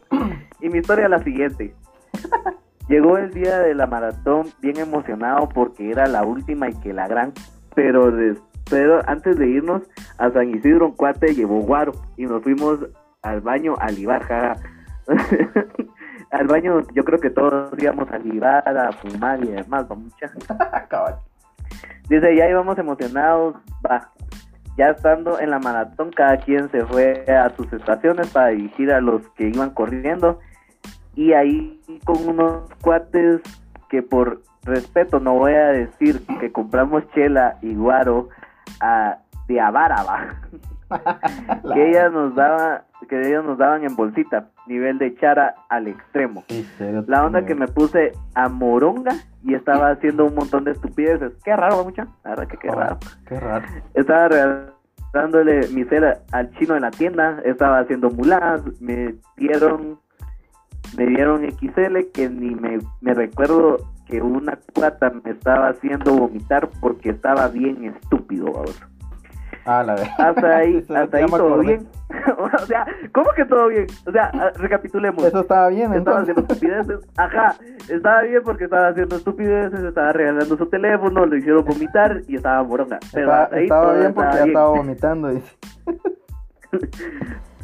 y mi historia es la siguiente. Llegó el día de la maratón bien emocionado porque era la última y que la gran, pero, des- pero antes de irnos a San Isidro, un cuate llevó guaro y nos fuimos al baño a libar, jaja. Al baño yo creo que todos íbamos a libar, a fumar y demás, va mucha. Dice, ya íbamos emocionados, va. Ya estando en la maratón, cada quien se fue a sus estaciones para dirigir a los que iban corriendo. Y ahí con unos cuates que por respeto no voy a decir que compramos chela y guaro a, de. La- que ellas nos daban, que ellos nos daban en bolsita, nivel de chara al extremo. Sí, La onda que me puse a moronga y estaba haciendo un montón de estupideces. Qué raro, mucha. La verdad que qué Oh, raro. Qué raro. Estaba regalándole mi cera al chino en la tienda. Estaba haciendo muladas. Me dieron, me dieron XL que ni me, me recuerdo que una cuata me estaba haciendo vomitar porque estaba bien estúpido, vamos. Ah, la verdad. Hasta ahí, hasta ahí todo bien. o sea, ¿cómo que todo bien? O sea, ah, recapitulemos. Eso estaba bien, Estaba entonces. haciendo estupideces. Ajá, estaba bien porque estaba haciendo estupideces, estaba regalando su teléfono, lo hicieron vomitar y estaba moronga. Pero Estaba, hasta ahí estaba bien porque estaba bien. estaba vomitando. Dice.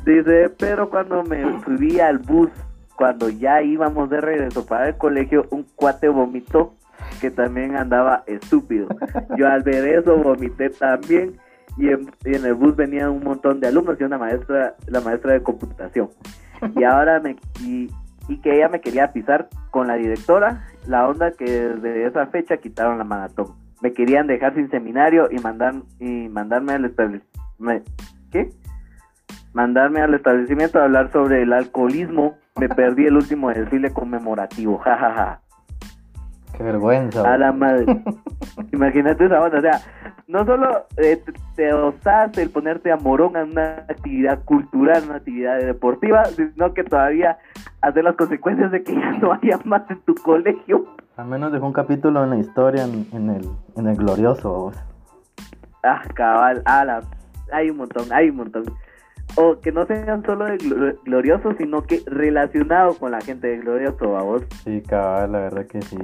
Dice, pero cuando me subí al bus, cuando ya íbamos de regreso para el colegio, un cuate vomitó que también andaba estúpido. Yo al ver eso vomité también y en, y en el bus venían un montón de alumnos y una maestra, la maestra de computación. Y ahora me y, y que ella me quería pisar con la directora, la onda que desde esa fecha quitaron la maratón. Me querían dejar sin seminario y mandar y mandarme al establecimiento. ¿Qué? mandarme al establecimiento a hablar sobre el alcoholismo. Me perdí el último desfile conmemorativo, jajaja. Qué vergüenza. A la madre. Imagínate esa onda, o sea, no solo eh, te, te osaste el ponerte a morón en una actividad cultural, una actividad deportiva, sino que todavía hacer las consecuencias de que ya no haya más en tu colegio. Al menos dejó un capítulo en la historia en, en el, en el glorioso. Ah, cabal, a la... Hay un montón, hay un montón. O que no sean solo de glo- glorioso, sino que relacionado con la gente de glorioso, a vos. Sí, cabal, la verdad que sí.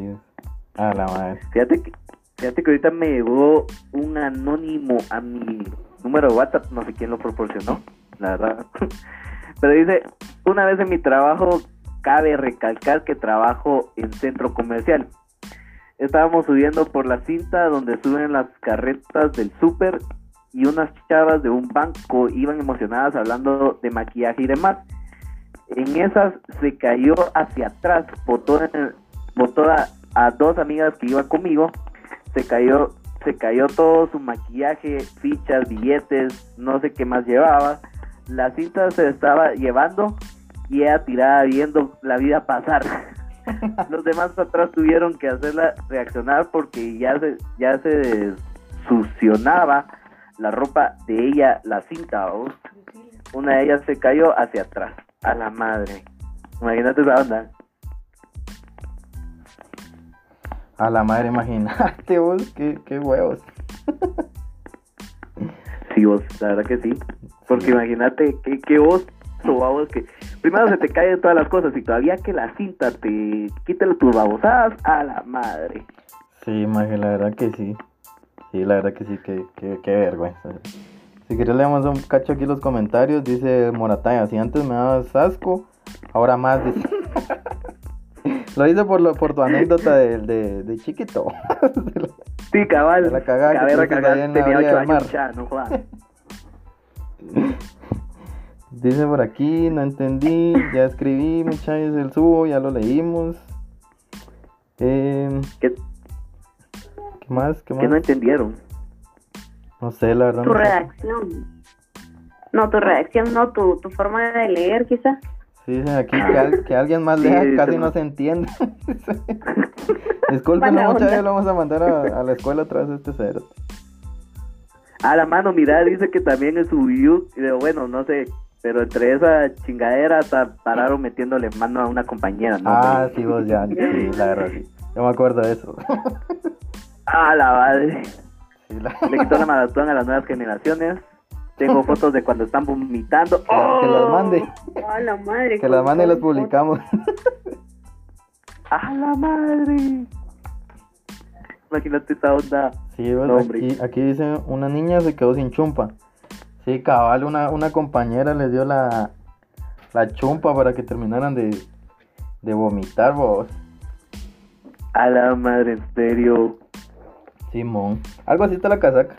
Fíjate que, fíjate que ahorita me llegó un anónimo a mi número de WhatsApp, no sé quién lo proporcionó, la verdad. Pero dice, una vez en mi trabajo, cabe recalcar que trabajo en centro comercial. Estábamos subiendo por la cinta donde suben las carretas del súper y unas chavas de un banco iban emocionadas hablando de maquillaje y demás. En esas se cayó hacia atrás, botó, en- botó a, a dos amigas que iban conmigo, se cayó, se cayó todo su maquillaje, fichas, billetes, no sé qué más llevaba. La cinta se estaba llevando y ella tirada viendo la vida pasar. Los demás atrás tuvieron que hacerla reaccionar porque ya se, ya se succionaba la ropa de ella, la cinta, ¿vos? Una de ellas se cayó hacia atrás, a la madre. Imagínate esa onda. A la madre, imagínate vos, qué, qué huevos. Sí, vos, la verdad que sí. Porque Sí. imagínate que, que vos, vos, que primero se te caen todas las cosas y todavía que la cinta te quita tus babosadas, a la madre. Sí, maje, la verdad que sí. Sí, la verdad que sí, que, que, qué vergüenza. Si querés leemos un cacho aquí los comentarios, dice Morataya, si antes me dabas asco, ahora más, dice. Lo dice por, lo, por tu anécdota de, de, de chiquito. Sí, cabal. De la cagada que la tenía orilla ocho años ya, no jodas. Dice por aquí, no entendí, ya escribí, muchachos, el subo, ya lo leímos. Eh, ¿Qué, ¿Qué más? ¿Qué más? qué no entendieron? No sé, la verdad. Tu no redacción. No, tu redacción, no, tu, tu forma de leer, quizá. Sí, dicen aquí que, al- que alguien más lea sí, casi no se entiende. Disculpen, muchachos, lo vamos a mandar a, a la escuela otra vez este cero. Ah, la mano, mira, dice que también en su view, y digo, bueno, no sé, pero entre esa chingadera hasta pararon metiéndole mano a una compañera, ¿no? Ah, sí, vos ya, sí, la verdad, sí. Yo me acuerdo de eso. Ah, la madre. Sí, la- Le quitó la maratón a las nuevas generaciones. Tengo fotos de cuando están vomitando. Que, que las mande, Oh, la madre. que las mande y las publicamos. ¡A la madre! Imagínate esa onda. Sí, vos, No, hombre. aquí, aquí dice, una niña se quedó sin chumpa. Sí, cabal, una, una compañera les dio la, la chumpa para que terminaran de, de vomitar, vos. A la madre, en serio. Simón. Algo así está la casaca.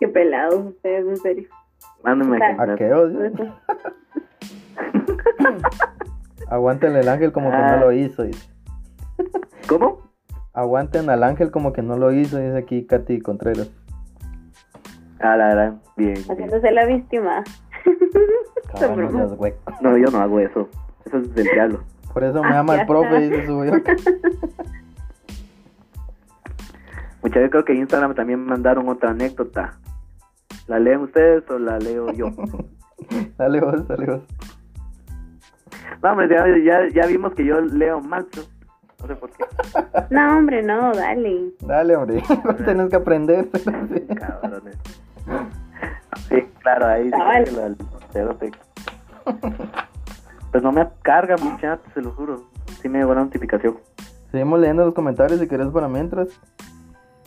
Qué pelados ustedes, en serio. Mándame a imaginar. Aqueos, Aguántenle el ángel como que no Ah. lo hizo. dice. ¿Cómo? Aguanten al ángel como que no lo hizo, dice aquí Katy Contreras. A la gran. Bien, bien. Haciéndose la víctima. No yo no hago eso. Eso es del diablo. Por eso me Ah, llama ya el profe subió. Muchas veces creo que en Instagram también mandaron otra anécdota. ¿La leen ustedes o la leo yo? dale vos, dale vos. No, hombre, ya, ya, ya vimos que yo leo mal. pero No sé por qué. No, hombre, no, dale. Dale, hombre. Tienes que aprender. Cabrones. Sí, claro, ahí sí que lo-. Pues no me carga mi chat, se lo juro. Sí me llegó la notificación. Seguimos leyendo los comentarios si querés para mientras.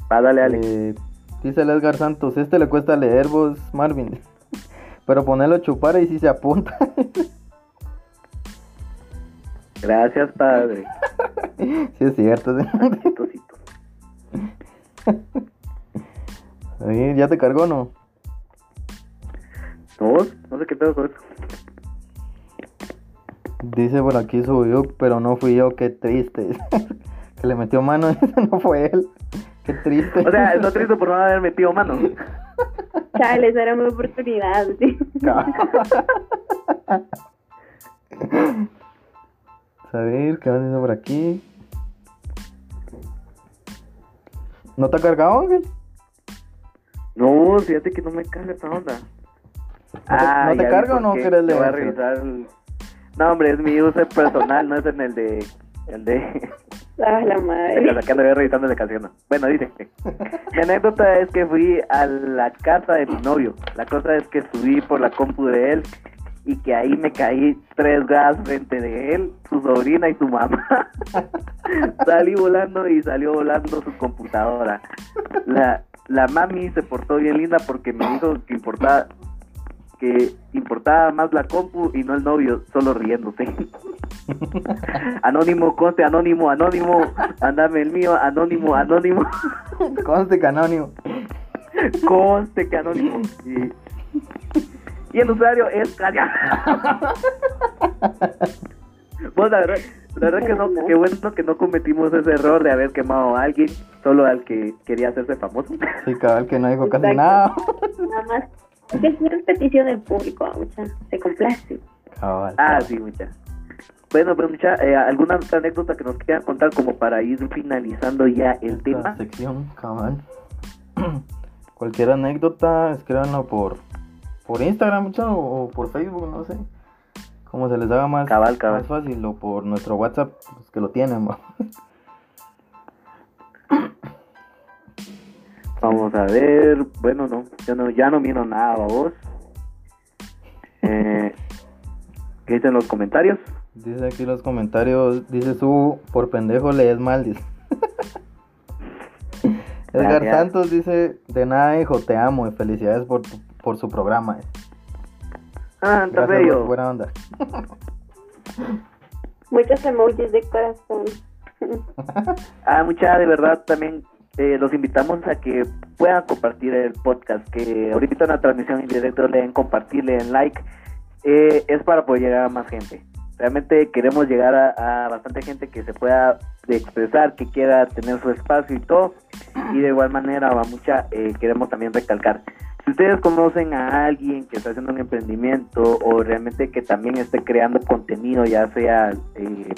Va, dale, dale. Eh, dice el Edgar Santos, este le cuesta leer vos, Marvin. Pero ponerlo a chupar y si se apunta. Gracias, padre. sí es cierto. sí. Ahí, ¿Ya te cargó o no? ¿Dos? No sé qué pedo con eso. Dice por aquí subió, pero no fui yo, qué triste. que le metió mano, no fue él. Qué triste. O sea, estoy triste por no haber metido mano. Chale, esa era mi oportunidad. sí. A ver, ¿qué van diciendo por aquí? ¿No te ha cargado, Ángel? No, fíjate que no me carga esa onda. ¿No te ya vi carga o no quieres Te Voy a leer? revisar. el- No, hombre, es mi user personal, no es en el de. El de. Ah, la madre. que ando revisando la canción. Bueno, dice. Mi anécdota es que fui a la casa de mi novio. La cosa es que subí por la compu de él y que ahí me caí tres gas frente de él, su sobrina y su mamá. Salí volando y salió volando su computadora. La, la mami se portó bien linda porque me dijo que importaba que importaba más la compu y no el novio, solo riéndose. anónimo, conste, anónimo, anónimo, andame el mío, anónimo, anónimo, Conste canónimo. conste que anónimo. Y, y el usuario es Caria. Vos, la verdad, la verdad que no, qué bueno que no cometimos ese error de haber quemado a alguien solo al que quería hacerse famoso. Sí, cabal, que no dijo casi Exacto. nada. Nada más. Es que si es petición del público, mucha. Se complace. Cabal. Ah, sí, mucha. Bueno, pues mucha, eh, ¿alguna otra anécdota que nos quieran contar como para ir finalizando ya el Esta tema? sección, cabal. Cualquier anécdota, escríbanlo por, por Instagram, mucho, o por Facebook, no sé. Como se les haga más, Cabal, cabal. más fácil, o por nuestro WhatsApp, los que lo tienen. ¿va? Vamos a ver, bueno, no, yo no, ya no miro nada, vos. Eh, ¿Qué dicen los comentarios? Dice aquí los comentarios, dice su, por pendejo lees mal, dice. Edgar Gracias. Santos dice, de nada hijo, te amo y felicidades por, tu- por su programa. eh". Ah, está bello. buena onda. Muchos emojis de corazón. Ah, mucha, de verdad, también eh, los invitamos a que puedan compartir el podcast, que ahorita en la transmisión en directo le den compartir, le like, eh, es para poder llegar a más gente. realmente queremos llegar a, bastante gente que se pueda expresar, que quiera tener su espacio y todo. Y de igual manera, va mucha, eh, queremos también recalcar. Si ustedes conocen a alguien que está haciendo un emprendimiento o realmente que también esté creando contenido, ya sea eh,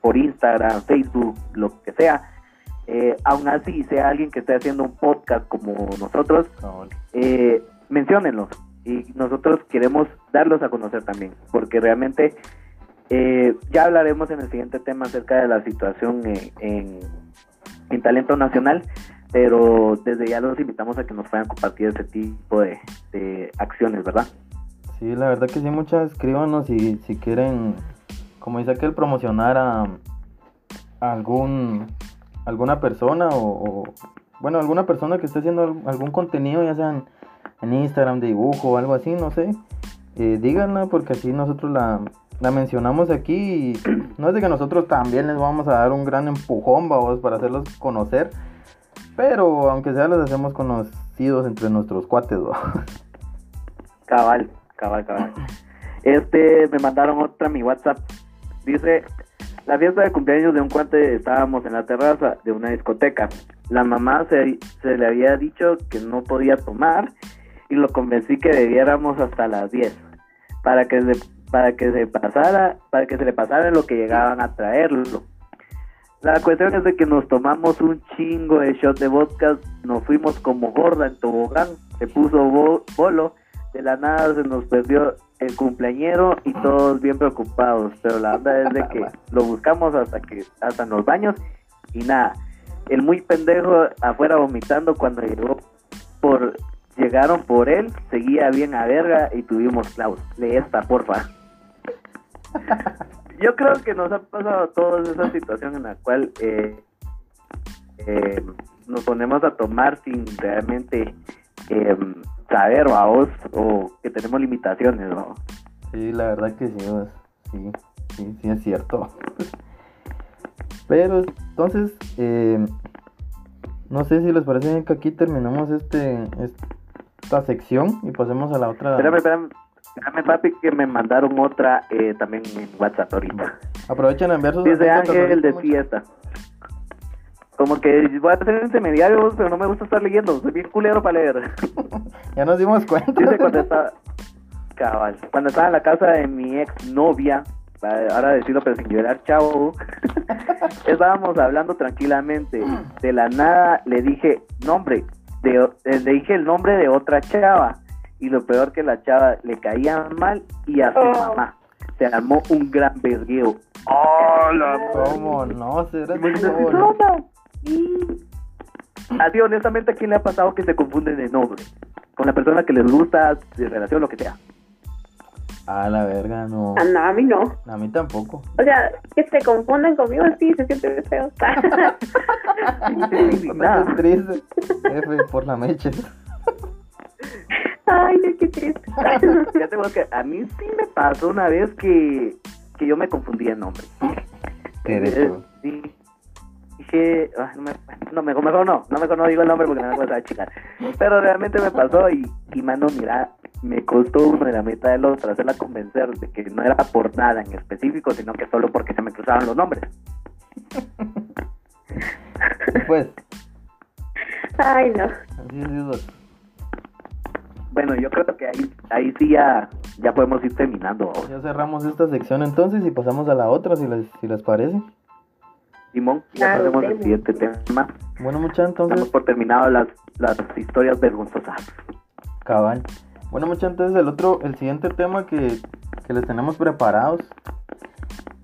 por Instagram, Facebook, lo que sea, eh, aún así sea alguien que esté haciendo un podcast como nosotros, eh, menciónenlos y nosotros queremos darlos a conocer también, porque realmente eh, ya hablaremos en el siguiente tema acerca de la situación en, en, talento nacional, pero desde ya los invitamos a que nos puedan compartir ese tipo de, acciones, ¿verdad? Sí, la verdad que sí, muchas escríbanos y si quieren, como dice aquel, promocionar a algún alguna persona o, bueno, alguna persona que esté haciendo algún contenido, ya sea en, Instagram de dibujo o algo así, no sé, eh, díganla porque así nosotros la, la mencionamos aquí y no es de que nosotros también les vamos a dar un gran empujón, vamos, para hacerlos conocer, pero aunque sea los hacemos conocidos entre nuestros cuates, Cabal, cabal, cabal. Este, me mandaron otra mi WhatsApp. Dice, la fiesta de cumpleaños de un cuate estábamos en la terraza de una discoteca. La mamá se, se, le había dicho que no podía tomar y lo convencí que bebiéramos hasta las 10 para que se, para que se pasara para que se le pasara lo que llegaban a traerlo. La cuestión es de que nos tomamos un chingo de shot de vodka, nos fuimos como gorda en tobogán, se puso bolo, de la nada se nos perdió el cumpleañero y todos bien preocupados, pero la verdad es de que lo buscamos hasta que hasta en los baños y nada. El muy pendejo afuera vomitando cuando llegó por llegaron por él, seguía bien a verga y tuvimos Klaus. Lee esta, porfa. Yo creo que nos ha pasado toda esa situación en la cual eh, eh, nos ponemos a tomar sin realmente eh, saber, vos, o que tenemos limitaciones, ¿no? Sí, la verdad que sí, sí, sí, sí es cierto. Pero entonces, eh, no sé si les parece bien que aquí terminamos este esta sección y pasemos a la otra. Espérame, espérame, espérame papi, que me mandaron otra eh, también en WhatsApp ahorita. Aprovechen a enviar sus Dice Ángel de fiesta. Como que voy a ser intermediario, pero no me gusta estar leyendo. Soy bien culero para leer. ya nos dimos cuenta. Dice cuando estaba... Cabal. Cuando estaba en la casa de mi ex novia, ahora decirlo pero sin llorar, chavo, estábamos hablando tranquilamente. De la nada le dije nombre, de, eh, le dije el nombre de otra chava. Y lo peor que la chava le caía mal y a su oh. mamá. Se armó un gran vergueo. ¡Hola! ¿Cómo no? ¿Será Así, honestamente, ¿a quién le ha pasado que se confunden de nombre? Con la persona que les gusta, de relación, lo que sea. A la verga, no. A, mí no. A mí tampoco. O sea, que se confunden conmigo, sí, se siente feo. Nada. triste. F por la mecha. Ay, qué triste. Ya tengo que a mí sí me pasó una vez que, que yo me confundí en nombre. ¿Qué eh, sí dije, no, me, no, mejor, mejor no, no mejor no digo el nombre porque me va a chicar. Pero realmente me pasó y, y mano, mira, me costó uno de la mitad del otro hacerla convencer de que no era por nada en específico, sino que solo porque se me cruzaban los nombres. pues. Ay, no. Bueno, yo creo que ahí, ahí sí ya, ya podemos ir terminando. Ya cerramos esta sección entonces y pasamos a la otra, si les, si les parece. Simón, ya pasemos al siguiente tema. Bueno, muchachos, entonces. Damos por terminado las, las historias vergonzosas. Cabal. Bueno, muchachos, entonces el otro, el siguiente tema que, que les tenemos preparados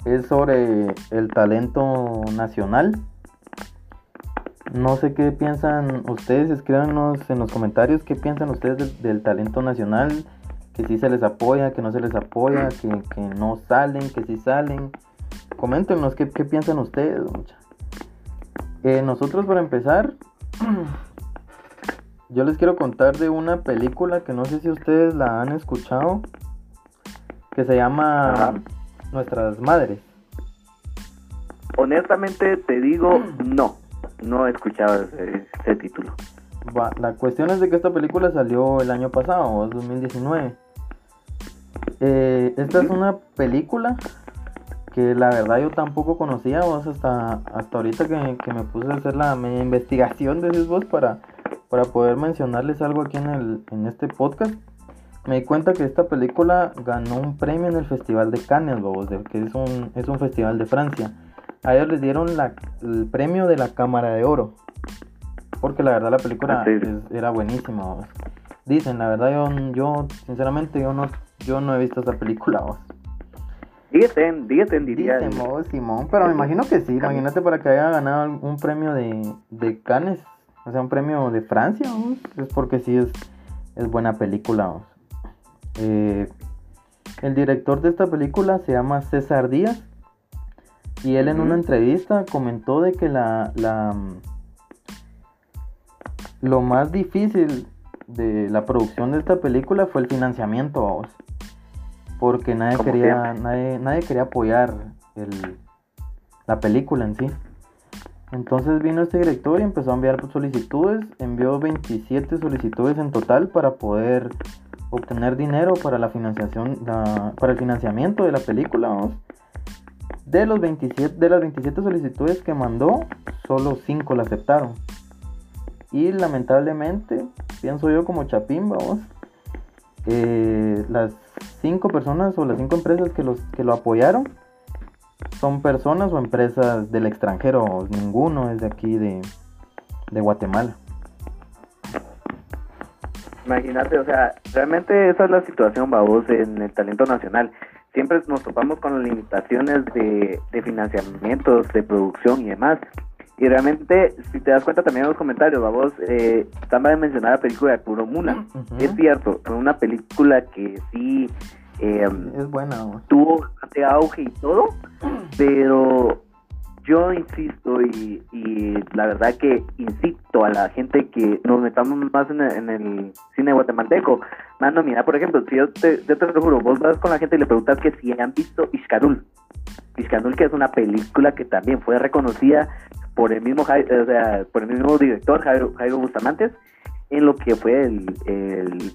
es sobre el talento nacional. No sé qué piensan ustedes, escríbanos en los comentarios qué piensan ustedes del, talento nacional, que si se les apoya, que no se les apoya, que, que no salen, que si salen. Coméntenos qué, piensan ustedes, eh, nosotros para empezar, yo les quiero contar de una película que no sé si ustedes la han escuchado, que se llama Nuestras Madres. Honestamente te digo, no, no he escuchado ese, título. la cuestión es de que esta película salió el año pasado, 2019. Eh, esta es una película que la verdad yo tampoco conocía, vos, hasta, hasta ahorita que, que me puse a hacer la mi investigación de esos vos para, para poder mencionarles algo aquí en, el, en este podcast. Me di cuenta que esta película ganó un premio en el Festival de Cannes, vos, que es un, es un festival de Francia. A ellos les dieron la, el premio de la Cámara de Oro. Porque la verdad la película es- era buenísima. vos. Dicen, la verdad yo, yo sinceramente yo no, yo no he visto esta película. vos. Dicen, dicen, diría. Dicen, vos, Simón, pero me imagino que sí. Imagínate para que haya ganado un premio de, de Cannes, o sea, un premio de Francia, vos, es porque sí es, es buena película. vos. Eh, el director de esta película se llama César Díaz y él en una entrevista comentó de que la, la lo más difícil de la producción de esta película fue el financiamiento, vos. Porque nadie Como quería nadie, nadie quería apoyar el, la película en sí. Entonces vino este director y empezó a enviar solicitudes, envió 27 solicitudes en total para poder obtener dinero para la financiación, la- para el financiamiento de la película. De los 27, de las 27 solicitudes que mandó, solo 5 la aceptaron. Y lamentablemente, pienso yo como Chapín, vamos, eh, las 5 personas o las 5 empresas que, los, que lo apoyaron son personas o empresas del extranjero, ninguno es de aquí de, de Guatemala. Imagínate, o sea, realmente esa es la situación, babos, en el talento nacional. Siempre nos topamos con las limitaciones de, de financiamientos, de producción y demás. Y realmente, si te das cuenta también en los comentarios, babos, eh, están de mencionar la película de Puro Mula. Ujú. Es cierto, fue una película que sí eh, Es buena. vamos. tuvo bastante auge y todo, pero yo insisto y, la verdad que incito a la gente que nos metamos más en el, cine guatemalteco. Mando, mira, por ejemplo, si yo te, yo te lo juro, vos vas con la gente y le preguntas que si han visto Iscarul. Iscarul que es una película que también fue reconocida por el mismo o sea, por el mismo director Jairo, Jairo Bustamantes en lo que fue el, el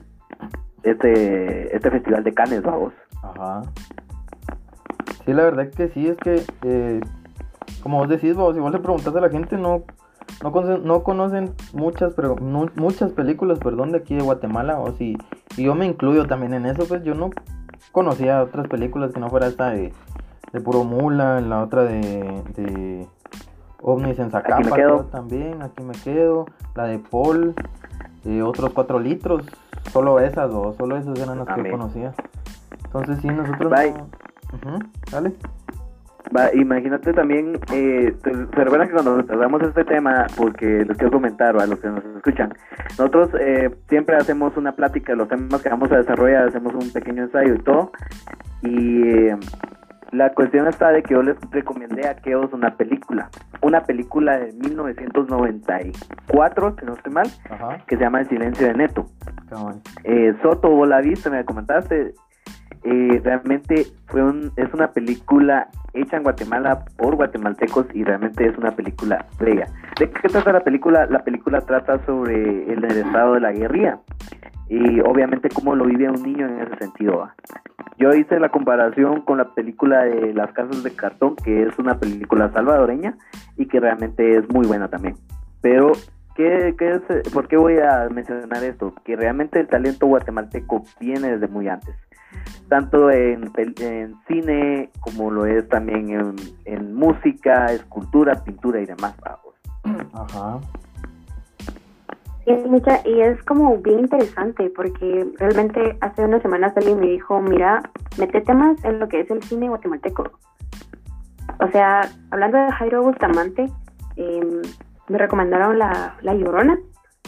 este este festival de Cannes, vamos. Ajá. Sí, la verdad que sí, es que, eh, como vos decís, vos, si vos le preguntas a la gente, no, no, conocen, no conocen muchas, pero, no- muchas películas, perdón, de aquí de Guatemala, o si, y yo me incluyo también en eso, pues yo no conocía otras películas que no fuera esta de, de Puro Mula, la otra de, de OVNIs en Aquí me Zacapa quedo. también, aquí me quedo, la de Paul, eh, otros cuatro litros, solo esas, o solo esas eran las que Amén. conocía. Entonces sí, nosotros Bye. no- Dale. Va, imagínate también, eh, te- se recuerda que cuando tratamos este tema, porque les quiero comentar o a los que nos escuchan, nosotros eh, siempre hacemos una plática de los temas que vamos a desarrollar, hacemos un pequeño ensayo y todo, y eh, la cuestión está de que yo les recomendé a Keos una película, una película de 1994, si no estoy mal, Ajá. que se llama El silencio de Neto. Eh, Soto, vos la viste, me comentaste. Eh, realmente fue un, es una película hecha en Guatemala por guatemaltecos y realmente es una película bella. ¿De qué trata la película? La película trata sobre el estado de la guerrilla y obviamente cómo lo vive un niño en ese sentido. Yo hice la comparación con la película de Las Casas de Cartón, que es una película salvadoreña y que realmente es muy buena también. Pero ¿Qué, qué es, ¿Por qué voy a mencionar esto? Que realmente el talento guatemalteco viene desde muy antes, tanto en, en cine como lo es también en, en música, escultura, pintura y demás. vamos. Ajá. Sí, mucha, y es como bien interesante porque realmente hace unas semanas alguien me dijo, mira, métete más en lo que es el cine guatemalteco. O sea, hablando de Jairo Bustamante, eh, me recomendaron la, la Llorona.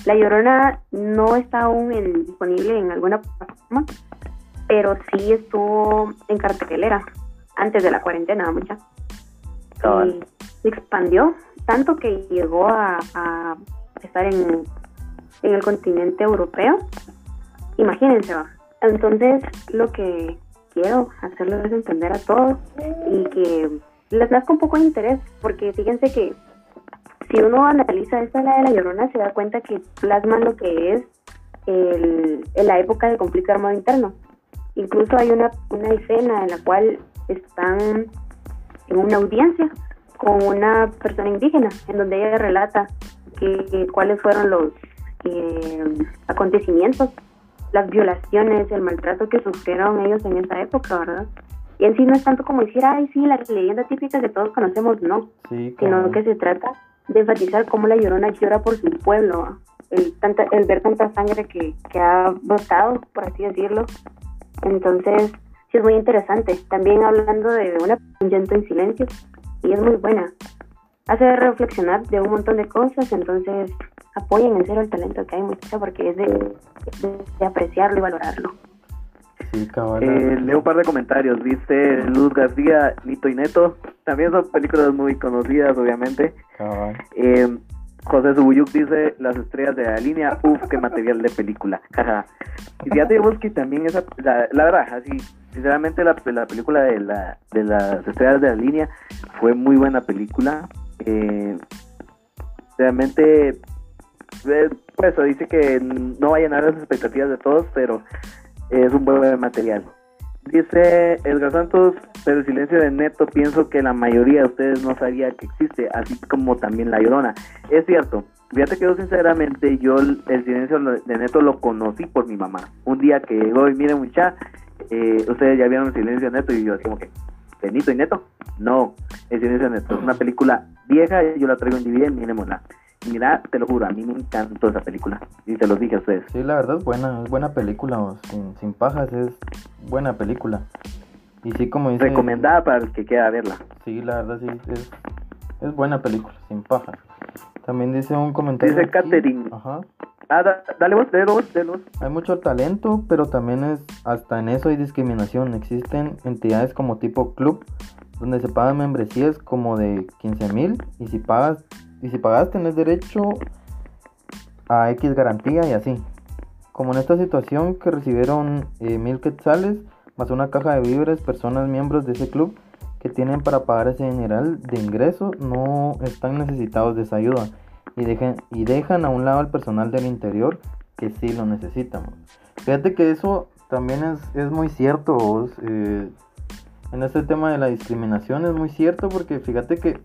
La Llorona no está aún en- disponible en alguna plataforma, pero sí estuvo en cartelera antes de la cuarentena, mucha. Y se expandió tanto que llegó a, a estar en, en el continente europeo. Imagínense, va. Entonces, lo que quiero hacerles es entender a todos y que les nazca un poco de interés, porque fíjense que si uno analiza esta la de la Llorona, se da cuenta que plasma lo que es el, en la época del conflicto armado interno. Incluso hay una, una escena en la cual están en una audiencia con una persona indígena, en donde ella relata que, cuáles fueron los eh, acontecimientos, las violaciones, el maltrato que sufrieron ellos en esa época, ¿verdad? Y en sí no es tanto como decir, ay, sí, la leyenda típica que todos conocemos, no, sino que se trata de enfatizar cómo la llorona llora por su pueblo, el, tanta, el ver tanta sangre que, que ha brotado, por así decirlo. Entonces, sí es muy interesante. También hablando de una llanto en silencio, y es muy buena. Hace reflexionar de un montón de cosas, entonces apoyen en serio el talento que hay mucho porque es de, de, apreciarlo y valorarlo. Sí, eh, leo un par de comentarios. Dice Luz García, Nito y Neto. También son películas muy conocidas, obviamente. Eh, José Subuyuk dice Las estrellas de la línea. Uf, qué material de película. y fíjate vos que también esa. La, la verdad, así sinceramente la, la película de, la, de las estrellas de la línea fue muy buena película. Eh, realmente, eh, pues dice que no va a llenar las expectativas de todos, pero es un buen material. Dice Edgar Santos, pero el silencio de Neto pienso que la mayoría de ustedes no sabía que existe, así como también La Llorona. Es cierto, fíjate que yo sinceramente yo el silencio de Neto lo conocí por mi mamá. Un día que llegó y miren mucha, eh, ustedes ya vieron el silencio neto y yo como que, ¿Benito y Neto? No, el silencio neto es una película vieja, yo la traigo en DVD, miremosla. Mira, te lo juro, a mí me encantó esa película. Y te lo dije a ustedes. Sí, la verdad es buena, es buena película, sin, sin pajas, es buena película. Y sí, como dice... Recomendada para el que quiera verla. Sí, la verdad sí, es, es buena película, sin pajas. También dice un comentario. Dice Katherine. Ajá. Ah, dale vos, dale vos, dale vos. Hay mucho talento, pero también es hasta en eso hay discriminación. Existen entidades como tipo club, donde se pagan membresías como de 15 mil y si pagas y si pagas tenés derecho a X garantía y así. Como en esta situación que recibieron eh, mil quetzales más una caja de víveres, personas miembros de ese club que tienen para pagar ese general de ingresos no están necesitados de esa ayuda y dejan, y dejan a un lado al personal del interior que sí lo necesitan. Fíjate que eso también es, es muy cierto. Eh, en este tema de la discriminación es muy cierto porque fíjate que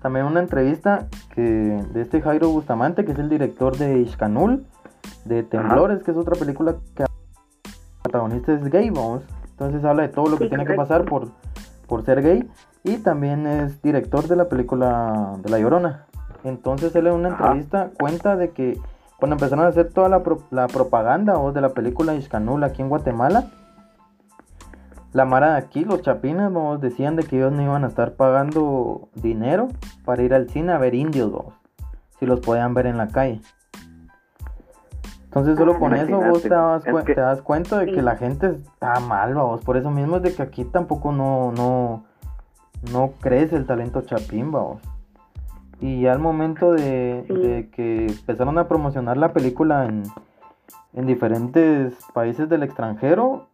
también una entrevista que de este Jairo Bustamante, que es el director de Ishkanul, de Temblores, que es otra película que el protagonista es gay, vamos. Entonces habla de todo lo que tiene que pasar por, por ser gay. Y también es director de la película de La Llorona. Entonces él en una entrevista cuenta de que cuando empezaron a hacer toda la, la propaganda o de la película Iscanul aquí en Guatemala, la mara de aquí, los chapines, vamos, decían de que ellos no iban a estar pagando dinero para ir al cine a ver indios, vamos, si los podían ver en la calle. Entonces solo con eso vos te das, te das, cuenta de que la gente está mal, vamos. Por eso mismo es de que aquí tampoco no, no, no crece el talento chapín, vamos. Y ya al momento de, que empezaron a promocionar la película en, diferentes países del extranjero,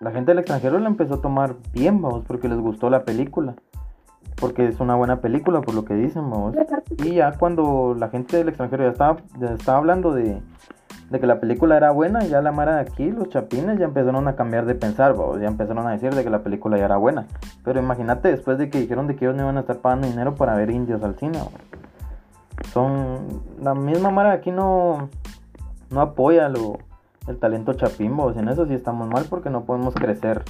la gente del extranjero la empezó a tomar bien, vamos, porque les gustó la película. Porque es una buena película, por lo que dicen, vamos. Y ya cuando la gente del extranjero ya estaba, ya estaba hablando de, de que la película era buena, ya la mara de aquí, los chapines, ya empezaron a cambiar de pensar, ya empezaron a decir de que la película ya era buena. Pero imagínate después de que dijeron de que ellos no iban a estar pagando dinero para ver indios al cine. Son la misma mara de aquí no no apoya lo, el talento chapín, en eso sí estamos mal porque no podemos crecer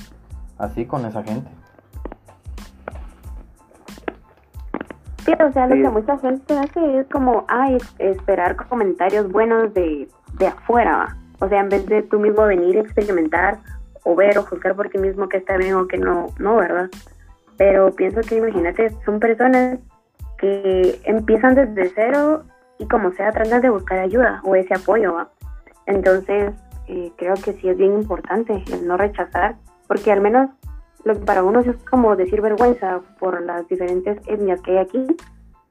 así con esa gente. Sí, o sea, lo que mucha gente hace es como, ay, esperar comentarios buenos de, de afuera, o sea, en vez de tú mismo venir a experimentar o ver o juzgar por ti mismo que está bien o que no, no, ¿verdad? Pero pienso que imagínate, son personas que empiezan desde cero y como sea tratan de buscar ayuda o ese apoyo, ¿va? Entonces, eh, creo que sí es bien importante el no rechazar, porque al menos lo que para unos es como decir vergüenza por las diferentes etnias que hay aquí,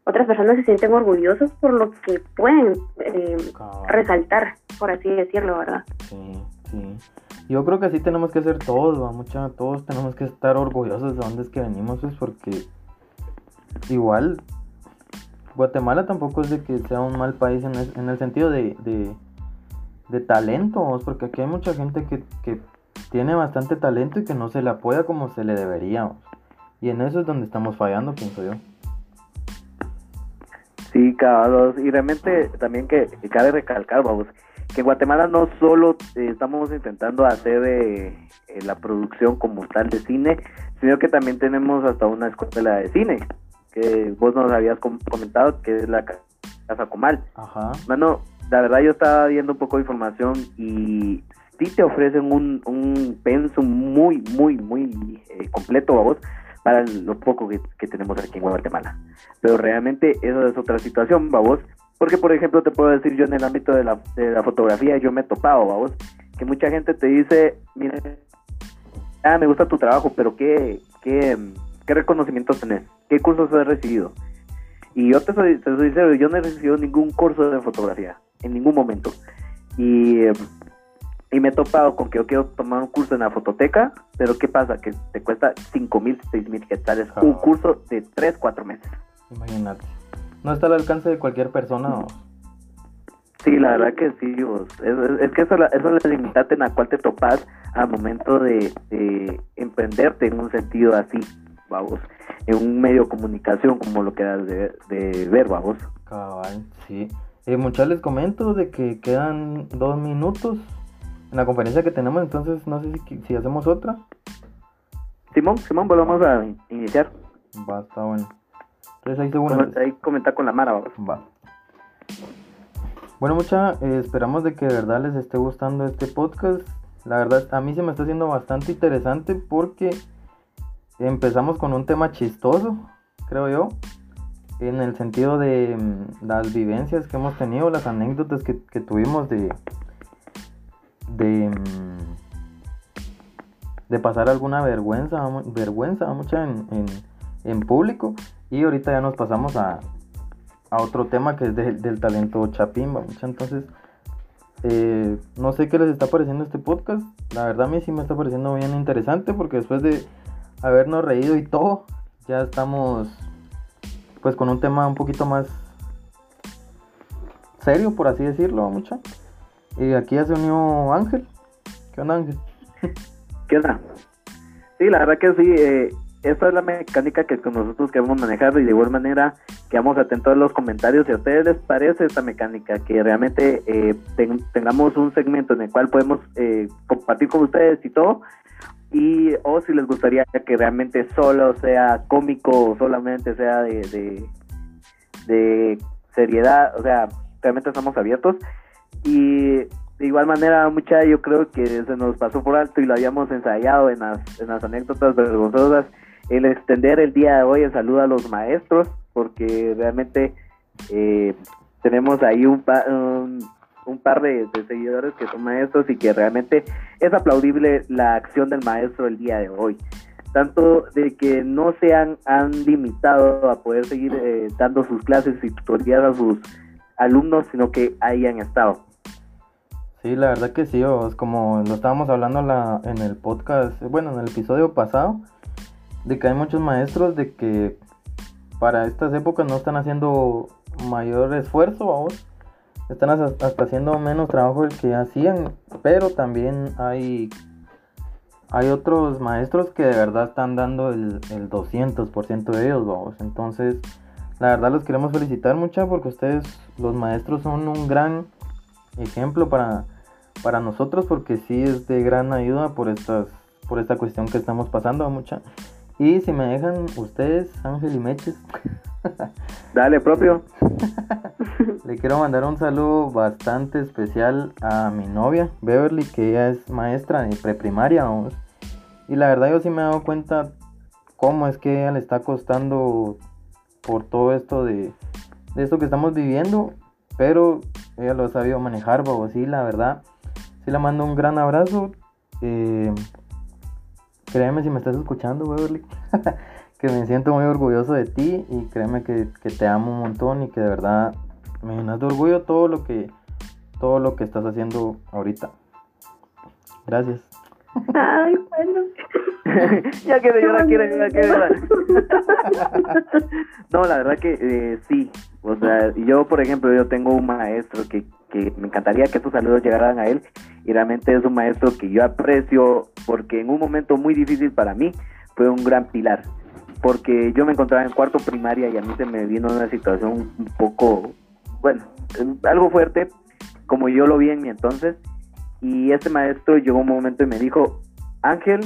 otras personas se sienten orgullosos por lo que pueden eh, resaltar, por así decirlo, ¿verdad? Sí, sí. Yo creo que así tenemos que hacer todos, mucha, todos tenemos que estar orgullosos de dónde es que venimos, es porque igual Guatemala tampoco es de que sea un mal país en el, en el sentido de, de, de talento, porque aquí hay mucha gente que, que, tiene bastante talento y que no se le apoya como se le debería. Y en eso es donde estamos fallando, pienso yo. Sí, caballos. Y realmente también que, que cabe recalcar, vamos, que en Guatemala no solo eh, estamos intentando hacer eh, eh, la producción como tal de cine, sino que también tenemos hasta una escuela de cine, que vos nos habías com- comentado que es la Ca- Casa Comal. Ajá. Mano, la verdad yo estaba viendo un poco de información y sí te ofrecen un, un pensum muy, muy, muy eh, completo, vamos, para lo poco que, que tenemos aquí en Guatemala. Pero realmente eso es otra situación, vamos, porque por ejemplo te puedo decir yo en el ámbito de la, de la fotografía yo me he topado, vamos, que mucha gente te dice, mire, ah, me gusta tu trabajo, pero ¿qué, qué, qué reconocimientos tenés? ¿Qué cursos has recibido? Y yo te soy, te soy sincero, yo no he recibido ningún curso de fotografía, en ningún momento. Y, eh, y me he topado con que yo quiero tomar un curso en la fototeca, pero ¿qué pasa? Que te cuesta 5 mil, 6 mil quetzales un Ah. curso de 3, 4 meses. Imagínate. No está al alcance de cualquier persona. ¿no? Sí, la verdad que sí, vos. Es, que eso, eso es la limitante en la cual te topas al momento de, de emprenderte en un sentido así, vamos, en un medio de comunicación como lo que das de, de ver, vamos. Cabal, sí. Eh, les comento de que quedan dos minutos en la conferencia que tenemos, entonces no sé si, si hacemos otra. Simón, Simón, volvamos a in- iniciar. Va, está bueno. Entonces ahí ahí comentar con la Mara, vamos. Va. Bueno, mucha, eh, esperamos de que de verdad les esté gustando este podcast. La verdad, a mí se me está haciendo bastante interesante porque empezamos con un tema chistoso, creo yo, en el sentido de mm, las vivencias que hemos tenido, las anécdotas que, que tuvimos de, de, mm, de pasar alguna vergüenza, vergüenza mucha en, en, público. Y ahorita ya nos pasamos a, a otro tema que es de- del talento chapimba. mucha. Entonces, eh, no sé qué les está pareciendo este podcast. La verdad a mí sí me está pareciendo bien interesante porque después de habernos reído y todo, ya estamos pues con un tema un poquito más serio, por así decirlo, mucha. Y aquí ya se unió Ángel. ¿Qué onda Ángel? ¿Qué onda? Sí, la verdad que sí. Eh, esta es la mecánica que con nosotros queremos manejar y de igual manera quedamos atentos a los comentarios. Si a ustedes les parece esta mecánica, que realmente eh, ten- tengamos un segmento en el cual podemos eh, compartir con ustedes y todo, y o si les gustaría que realmente solo sea cómico o solamente sea de, de, seriedad, o sea, realmente estamos abiertos. Y de igual manera, mucha yo creo que se nos pasó por alto y lo habíamos ensayado en las, en las anécdotas vergonzosas, el extender el día de hoy el saludo a los maestros, porque realmente eh, tenemos ahí un, un, un par de, seguidores que son maestros y que realmente es aplaudible la acción del maestro el día de hoy. Tanto de que no se han, han limitado a poder seguir eh, dando sus clases y tutorías a sus alumnos, sino que hayan estado. Sí, la verdad que sí, os, como lo estábamos hablando la, en el podcast, bueno, en el episodio pasado, de que hay muchos maestros de que para estas épocas no están haciendo mayor esfuerzo, vamos, están hasta, haciendo menos trabajo del que hacían, pero también hay, hay otros maestros que de verdad están dando el, el 200% de ellos, vamos, entonces, la verdad los queremos felicitar mucho porque ustedes, los maestros, son un gran ejemplo para, para nosotros porque sí es de gran ayuda por estas por esta cuestión que estamos pasando mucha. Y si me dejan ustedes Ángel y Meches. Dale, propio. le quiero mandar un saludo bastante especial a mi novia Beverly que ella es maestra de preprimaria vamos y la verdad yo sí me he dado cuenta cómo es que ella le está costando por todo esto de, de esto que estamos viviendo pero ella lo ha sabido manejar, vamos, sí, la verdad. Sí le mando un gran abrazo. Eh, créeme si me estás escuchando, Beverly, que me siento muy orgulloso de ti y créeme que, que te amo un montón y que de verdad me llenas de orgullo todo lo que todo lo que estás haciendo ahorita. Gracias. Ay, bueno. ya quiero llorar, quiero llorar, quiero llorar. no, la verdad que eh, sí. O sea, yo, por ejemplo, yo tengo un maestro que, que me encantaría que estos saludos llegaran a él. Y realmente es un maestro que yo aprecio porque en un momento muy difícil para mí fue un gran pilar. porque yo me encontraba en cuarto primaria y a mí se me vino una situación un poco, bueno, algo fuerte, como yo lo vi en mi entonces, y este maestro llegó un momento y me dijo, Ángel,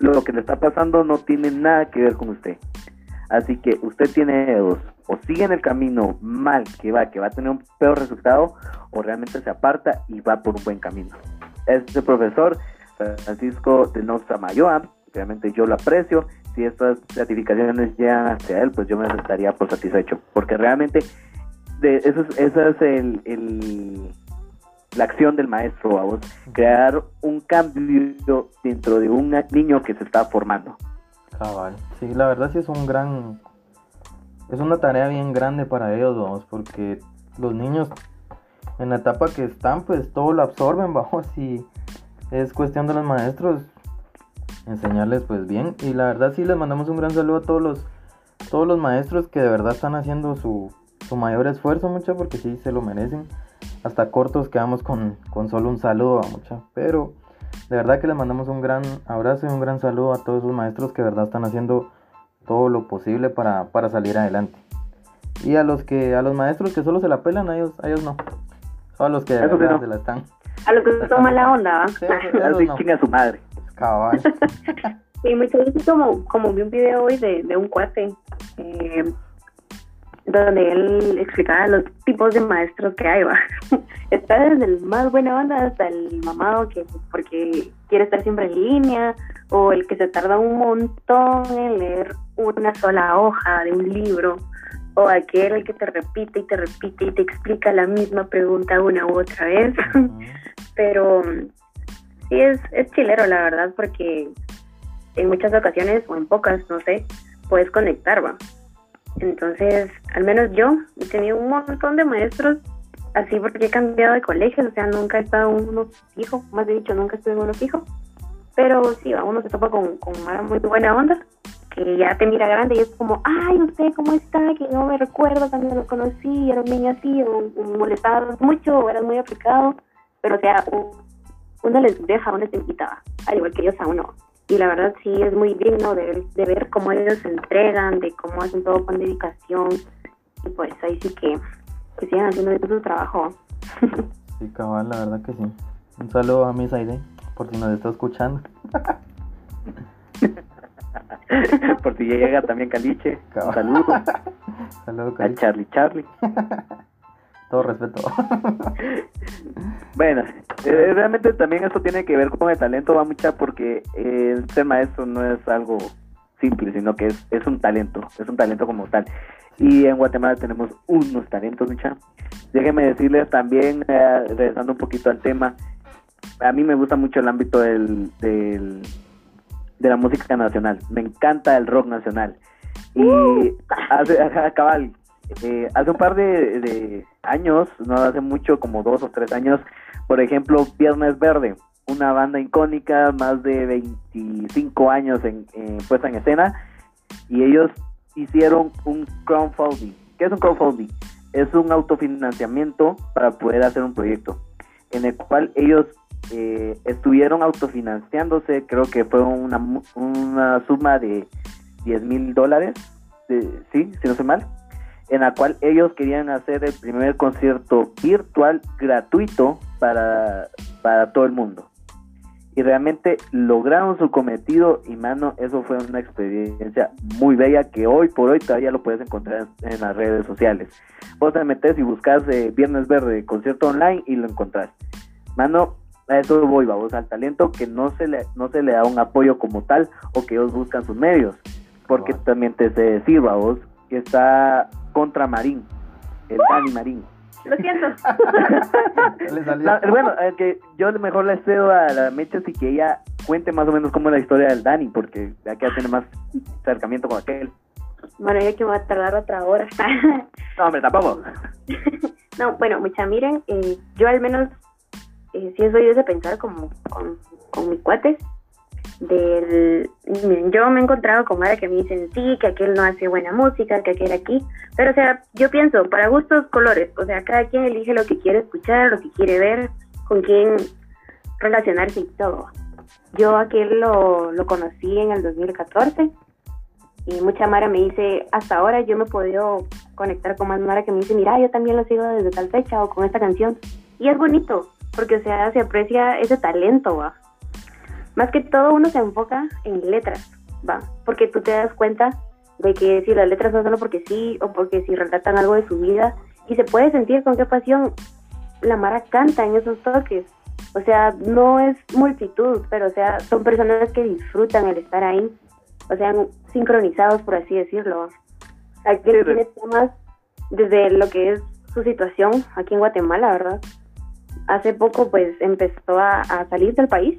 lo que le está pasando no tiene nada que ver con usted. Así que usted tiene dos, o sigue en el camino mal que va, que va a tener un peor resultado, o realmente se aparta y va por un buen camino. Este profesor, Francisco de Nostra Mayoa, realmente yo lo aprecio, si estas gratificaciones llegan hacia él, pues yo me estaría por satisfecho, porque realmente de, eso es, esa es el, la acción del maestro, vamos, crear un cambio dentro de un niño que se está formando. Cabal, sí, la verdad sí es un gran, es una tarea bien grande para ellos, vamos, porque los niños en la etapa que están, pues todo lo absorben, vamos, y es cuestión de los maestros enseñarles pues bien. Y la verdad sí les mandamos un gran saludo a todos los, todos los maestros que de verdad están haciendo su, su mayor esfuerzo, mucha, porque sí se lo merecen. Hasta cortos quedamos con, con solo un saludo a mucha. Pero de verdad que les mandamos un gran abrazo y un gran saludo a todos esos maestros que de verdad están haciendo todo lo posible para, para salir adelante. Y a los que, a los maestros que solo se la pelan, a ellos, a ellos no. Solo a los que de verdad se la están. A los que son mala onda, ¿va? Sí, a no. su madre. Cabal. sí, muchas veces como, como vi un video hoy de, de un cuate eh, donde él explicaba los tipos de maestros que hay, va. Está desde el más buena onda hasta el mamado que porque quiere estar siempre en línea, o el que se tarda un montón en leer una sola hoja de un libro, o aquel que te repite y te repite y te explica la misma pregunta una u otra vez. Pero sí es, es chilero, la verdad, porque en muchas ocasiones, o en pocas, no sé, puedes conectar, va. Entonces, al menos yo he tenido un montón de maestros así porque he cambiado de colegio, o sea, nunca he estado en uno fijo, más de dicho, nunca estuve en uno fijo. Pero sí, uno se topa con, con una muy buena onda, que ya te mira grande y es como, ay, usted cómo está, que no me recuerdo, también lo conocí, era un niño así, o, o molestaba mucho, o era muy aplicado, pero o sea, uno les deja una invitaba, al igual que ellos a uno. Y la verdad sí es muy digno de, de ver cómo ellos se entregan, de cómo hacen todo con dedicación. Y pues ahí sí que, que sigan haciendo su trabajo. sí, cabal, la verdad que sí. Un saludo a Miss Aide, por si nos está escuchando. por si llega también Caliche. Saludos. Saludos, A Charlie Charlie. Todo respeto. bueno, eh, realmente también eso tiene que ver con el talento, va mucha, porque el ser maestro no es algo simple, sino que es, es un talento, es un talento como tal. Y en Guatemala tenemos unos talentos, mucha. Déjenme decirles también, eh, regresando un poquito al tema, a mí me gusta mucho el ámbito del, del, de la música nacional. Me encanta el rock nacional. Y uh. hace, cabal, eh, hace un par de, años, no hace mucho, como dos o tres años, por ejemplo, Viernes Verde, una banda icónica, más de 25 años en, puesta en escena, y ellos hicieron un crowdfunding. ¿Qué es un crowdfunding? Es un autofinanciamiento para poder hacer un proyecto, en el cual ellos eh, estuvieron autofinanciándose, creo que fue una, una suma de 10 mil dólares, sí, si no soy mal, en la cual ellos querían hacer el primer concierto virtual gratuito para, para todo el mundo. Y realmente lograron su cometido y mano, eso fue una experiencia muy bella que hoy por hoy todavía lo puedes encontrar en las redes sociales. Vos te metes y buscas eh, Viernes Verde concierto online y lo encontrás. Mano, a eso voy, vamos, al talento que no se le, no se le da un apoyo como tal o que ellos buscan sus medios. Porque también te sé decir, vos, que está contra Marín, el Dani Marín. Lo siento. bueno, que yo mejor le cedo a la Mecha y que ella cuente más o menos cómo es la historia del Dani, porque ya que tiene más acercamiento con aquel. Bueno, yo que me va a tardar otra hora. no, hombre, tampoco. no, bueno, mucha, miren, eh, yo al menos eh, sí soy de pensar como con, con mis cuates del yo me he encontrado con Mara que me dicen sí, que aquel no hace buena música, que aquel aquí, pero o sea, yo pienso, para gustos colores, o sea, cada quien elige lo que quiere escuchar, lo que quiere ver, con quién relacionarse y todo. Yo aquel lo, lo conocí en el 2014 Y mucha Mara me dice, hasta ahora yo me he podido conectar con más Mara que me dice, mira, yo también lo sigo desde tal fecha o con esta canción. Y es bonito, porque o sea, se aprecia ese talento. Más que todo uno se enfoca en letras, va. Porque tú te das cuenta de que si las letras son solo porque sí o porque si relatan algo de su vida y se puede sentir con qué pasión la Mara canta en esos toques. O sea, no es multitud, pero o sea, son personas que disfrutan el estar ahí. O sea, sincronizados, por así decirlo. Aquí tiene temas desde lo que es su situación aquí en Guatemala, ¿verdad? Hace poco, pues, empezó a, salir del país.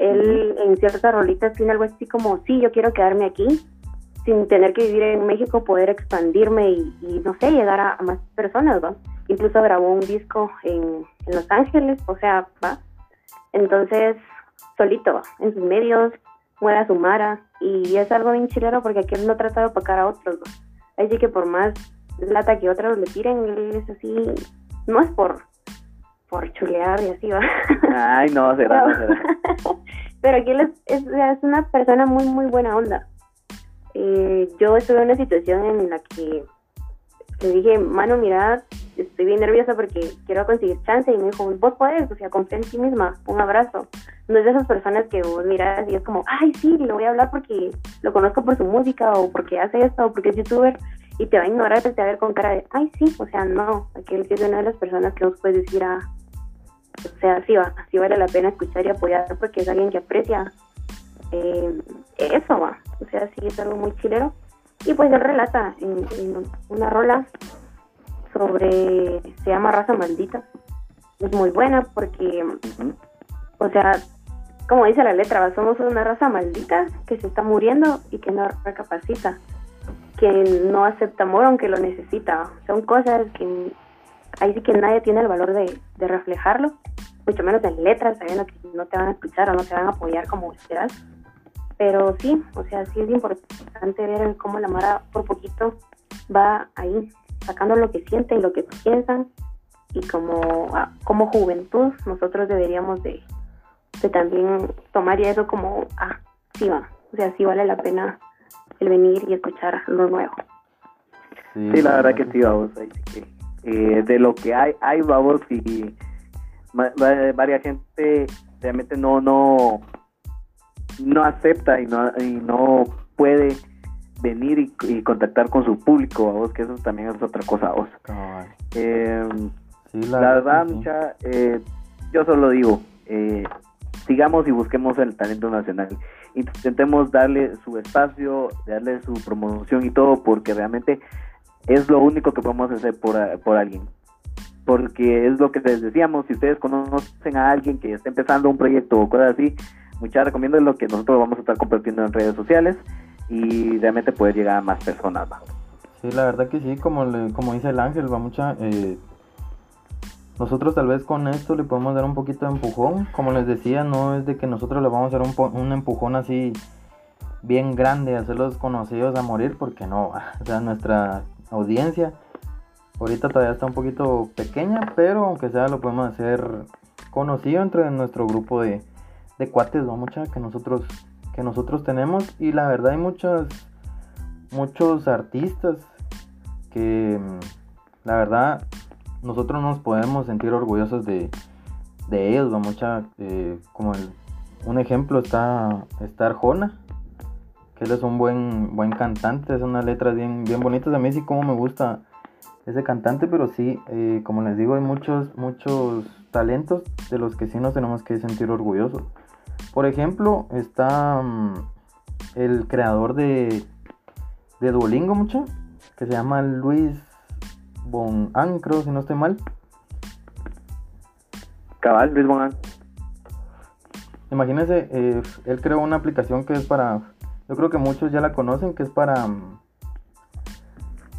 Él en ciertas rolitas tiene algo así como, sí, yo quiero quedarme aquí, sin tener que vivir en México, poder expandirme y, no sé, llegar a, más personas, ¿va? Incluso grabó un disco en, Los Ángeles, o sea, va. Entonces, solito, ¿va? en sus medios, muere a su mara, y es algo bien chilero porque aquí él no trata de opacar a otros, ¿va? Así que por más lata que otros le tiren, él es así, no es por por chulear y así va. Ay, no, será, no será. Pero aquí es, es, una persona muy, muy buena onda. Eh, yo estuve en una situación en la que le dije, mano, mira, estoy bien nerviosa porque quiero conseguir chance. Y me dijo, vos podés, o sea, confía en ti misma, un abrazo. No es de esas personas que vos miras y es como, ay, sí, le voy a hablar porque lo conozco por su música o porque hace esto o porque es youtuber. Y te va a ignorar, te va a ver con cara de, ay, sí, o sea, no. Aquel que es una de las personas que vos puedes decir, ah, o sea, sí, va, sí vale la pena escuchar y apoyar porque es alguien que aprecia eh, eso, va. O sea, sí es algo muy chilero. Y pues él relata en, una rola sobre, se llama Raza Maldita. Es muy buena porque, o sea, como dice la letra, somos una raza maldita que se está muriendo y que no recapacita, que no acepta amor aunque lo necesita. Son cosas que ahí sí que nadie tiene el valor de, de reflejarlo, mucho menos en letras, sabiendo que no te van a escuchar o no te van a apoyar como esperas. Pero sí, o sea, sí es importante ver cómo la Mara por poquito va ahí, sacando lo que siente y lo que piensan. Y como, ah, como juventud, nosotros deberíamos de, también tomar ya eso como, ah, sí va, o sea, sí vale la pena el venir y escuchar lo nuevo. Sí, la verdad que sí, vamos. Eh, de lo que hay, hay, vamos, y varias gente realmente no, no, no acepta y no, y no puede venir y, contactar con su público, vos que eso también es otra cosa, vos. Em, la, verdad, mucha, eh, yo solo digo, eh, sigamos y busquemos el talento nacional. Intentemos darle su espacio, darle su promoción y todo, porque realmente es lo único que podemos hacer por, por alguien. Porque es lo que les decíamos, si ustedes conocen a alguien que está empezando un proyecto o cosas así, muchas recomiendo lo que nosotros vamos a estar compartiendo en redes sociales y realmente poder llegar a más personas. Sí, la verdad que sí, como, como dice el ángel, va mucha... Eh, nosotros tal vez con esto le podemos dar un poquito de empujón. Como les decía, no es de que nosotros le vamos a dar un, un empujón así bien grande, hacerlos conocidos a morir, porque no, o sea, nuestra audiencia ahorita todavía está un poquito pequeña, pero aunque sea lo podemos hacer conocido entre nuestro grupo de, de cuates, ¿no? Mucha que nosotros, que nosotros tenemos. Y la verdad hay muchos, muchos artistas que la verdad nosotros nos podemos sentir orgullosos de, de ellos, ¿no? Mucha, eh, como un ejemplo está, está Arjona, que él es un buen, buen cantante, es unas letras bien, bien bonitas. A mí sí como me gusta ese cantante, pero sí, eh, como les digo, hay muchos, muchos talentos de los que sí nos tenemos que sentir orgullosos. Por ejemplo, está mm, el creador de, de Duolingo, mucho, que se llama Luis Bonan, creo, si no estoy mal. Cabal, Luis Bonan. Imagínense, eh, él creó una aplicación que es para, yo creo que muchos ya la conocen, que es para, mm,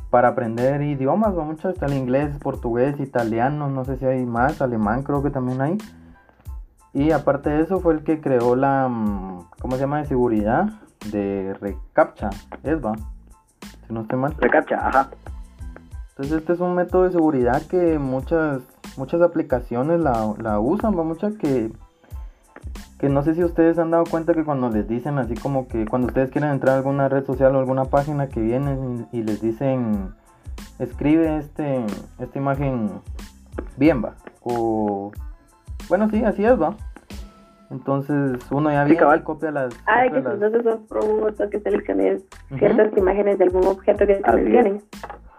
para aprender idiomas, mucho está el inglés, portugués, italiano, no sé si hay más, alemán creo que también hay. Y aparte de eso fue el que creó la, mm, ¿cómo se llama? De seguridad de Recaptcha, es va, si no estoy mal. Recaptcha, ajá. Entonces este es un método de seguridad que muchas, muchas aplicaciones la, usan, va muchas que, que no sé si ustedes han dado cuenta que cuando les dicen así como que cuando ustedes quieren entrar a alguna red social o alguna página que vienen y les dicen escribe este esta imagen bien va o bueno sí así es va entonces uno ya viene y copia las Ah, copia que las- entonces son robots que selecciones Ujú. ciertas imágenes de algún objeto que es. mencionen.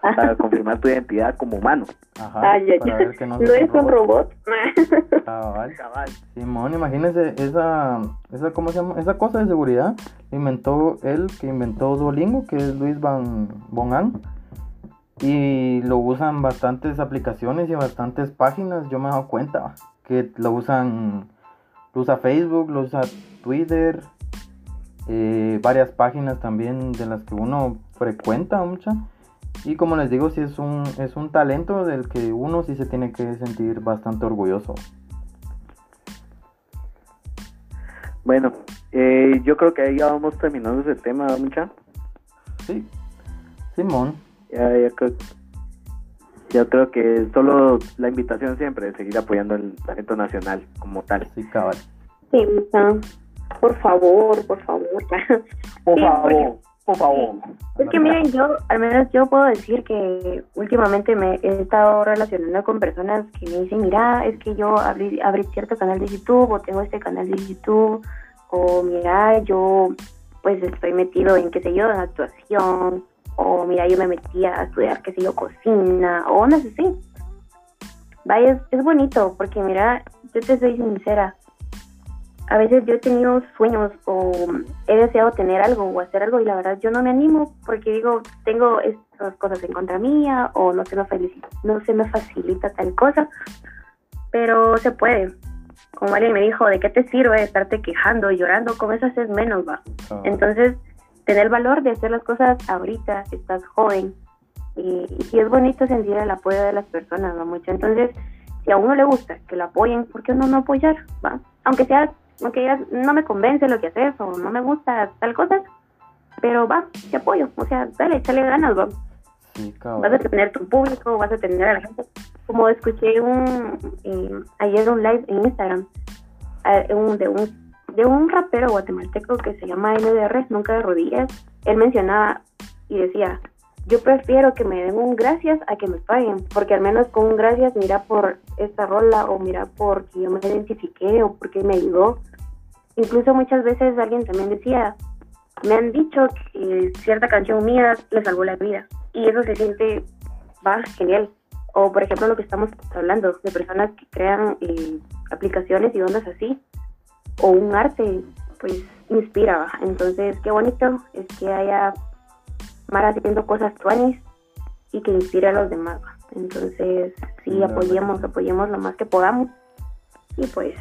Para confirmar tu identidad como humano. Ajá, Ah, ya, para ya. ver que no, No es un robot. Cabal. Cabal. Simón, imagínense esa, esa, ¿cómo se llama? Esa cosa de seguridad inventó él, que inventó Duolingo, que es Luis Van Bonan. Y lo usan bastantes aplicaciones y bastantes páginas, yo me he dado cuenta que lo usan, lo usa Facebook, lo usa Twitter, eh, varias páginas también de las que uno frecuenta mucha. Y como les digo, sí es un, es un talento del que uno sí se tiene que sentir bastante orgulloso. Bueno, eh, yo creo que ahí ya vamos terminando ese tema, mucha. Sí, Simón. Ya, ya creo, yo creo que solo la invitación siempre de seguir apoyando el talento nacional como tal. Sí, cabal. Sí, por favor, por favor. Por Sí, favor, por favor. Es que miren, yo, al menos yo puedo decir que últimamente me he estado relacionando con personas que me dicen, mira, es que yo abrí, abrí cierto canal de YouTube o tengo este canal de YouTube o mira, yo pues estoy metido en, qué sé yo, en actuación o mira, yo me metí a estudiar, qué sé yo, cocina o no sé sí. Vaya, es, es bonito porque mira, yo te soy sincera, a veces yo he tenido sueños o he deseado tener algo o hacer algo y la verdad yo no me animo porque digo, tengo estas cosas en contra mía o no se me, no se me facilita tal cosa, pero se puede. Como alguien me dijo, ¿de qué te sirve estarte quejando y llorando? Con eso haces menos, va. cabal. Entonces, tener el valor de hacer las cosas ahorita, estás joven y, y es bonito sentir el apoyo de las personas, ¿no? Mucho. Entonces, si a uno le gusta que lo apoyen, ¿por qué no no apoyar? ¿va? Aunque sea, aunque digas, no me convence lo que haces o no me gusta tal cosa, pero va, te apoyo. O sea, dale, échale ganas, va. Sí, Vas a tener tu público, vas a tener a la gente. Como escuché un eh, ayer un live en Instagram eh, un- de un de un rapero guatemalteco que se llama NDR, nunca de rodillas. Él mencionaba y decía, yo prefiero que me den un gracias a que me paguen, porque al menos con un gracias mira por esta rola o mira porque yo me identifiqué o porque me ayudó. Incluso muchas veces alguien también decía, me han dicho que cierta canción mía le salvó la vida y eso se siente va genial o por ejemplo lo que estamos hablando de personas que crean eh, aplicaciones y ondas así o un arte pues inspira entonces qué bonito es que haya Mara haciendo cosas tuanis y que inspire a los demás. Entonces sí apoyemos apoyemos lo más que podamos. Y pues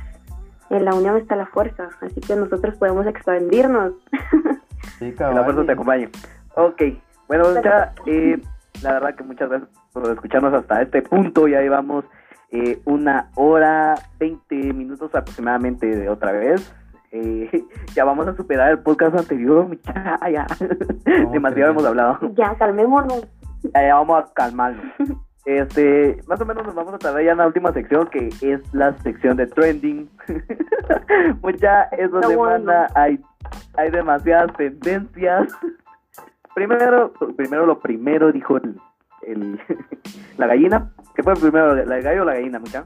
en la unión está la fuerza así que nosotros podemos expandirnos. Sí, Que la fuerza te acompañe. Ok, bueno, ya, eh, la verdad que muchas gracias por escucharnos hasta este punto. Ya llevamos eh, una hora, 20 minutos aproximadamente de otra vez. Eh, ya vamos a superar el podcast anterior, muchacha, ya. Demasiado hemos hablado. ya calmémonos Ya, ya vamos a calmarnos. Este, más o menos nos vamos a tardar ya en la última sección que es la sección de trending. Mucha, esta bueno. semana hay, hay demasiadas tendencias. Primero, primero lo primero dijo el, el la gallina. ¿Qué fue primero, la el gallo o la gallina, mucha?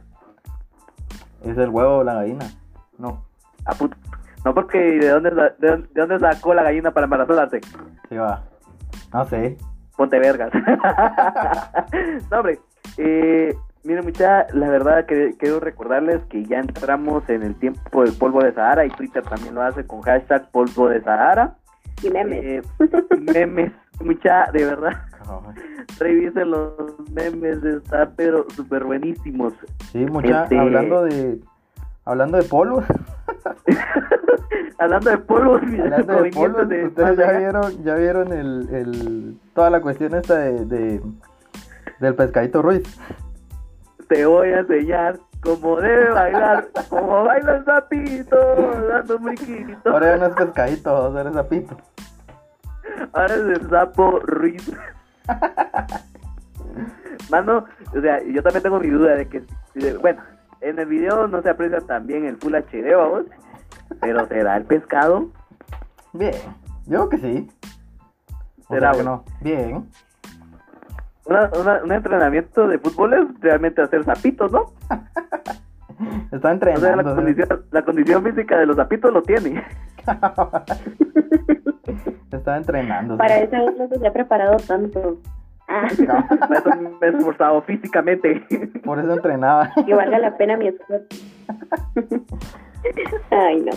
¿Es el huevo o la gallina? No. Ah, put- No, porque ¿de dónde, sa- de, dónde- de dónde sacó la gallina para embarazarse? Sí, va. No sé. Ponte vergas. no, hombre. Eh, miren, mucha, la verdad que quiero recordarles que ya entramos en el tiempo del polvo de Sahara y Twitter también lo hace con hashtag polvo de Sahara. y memes Eh, memes, mucha, de verdad. Revisen los memes, está pero súper buenísimos. Sí, mucha, Este- hablando de hablando de polvo, Hablando de polvos, hablando de provenientes polvo, de ustedes ya vieron, ya vieron el, el toda la cuestión esta de, de del pescadito Ruiz. Te voy a enseñar cómo debe bailar, como baila el sapito, dando un. Ahora ya no es pescadito, ahora eres zapito. Ahora es el sapo Ruiz. Mano, o sea, yo también tengo mi duda de que, bueno, en el video no se aprecia tan bien el Full HD, vamos. Pero será el pescado. Bien, yo creo que sí. O Será que bueno. no. Bien. Una- una- un entrenamiento de fútbol es realmente hacer zapitos, ¿no? Está O sea, la entrenando. ¿sí? condición, la condición física de los zapitos lo tiene. Está entrenando. ¿sí? Para eso no se ha preparado tanto. Ah, eso me he esforzado físicamente. Por eso entrenaba. que valga la pena mi esfuerzo. Ay, no.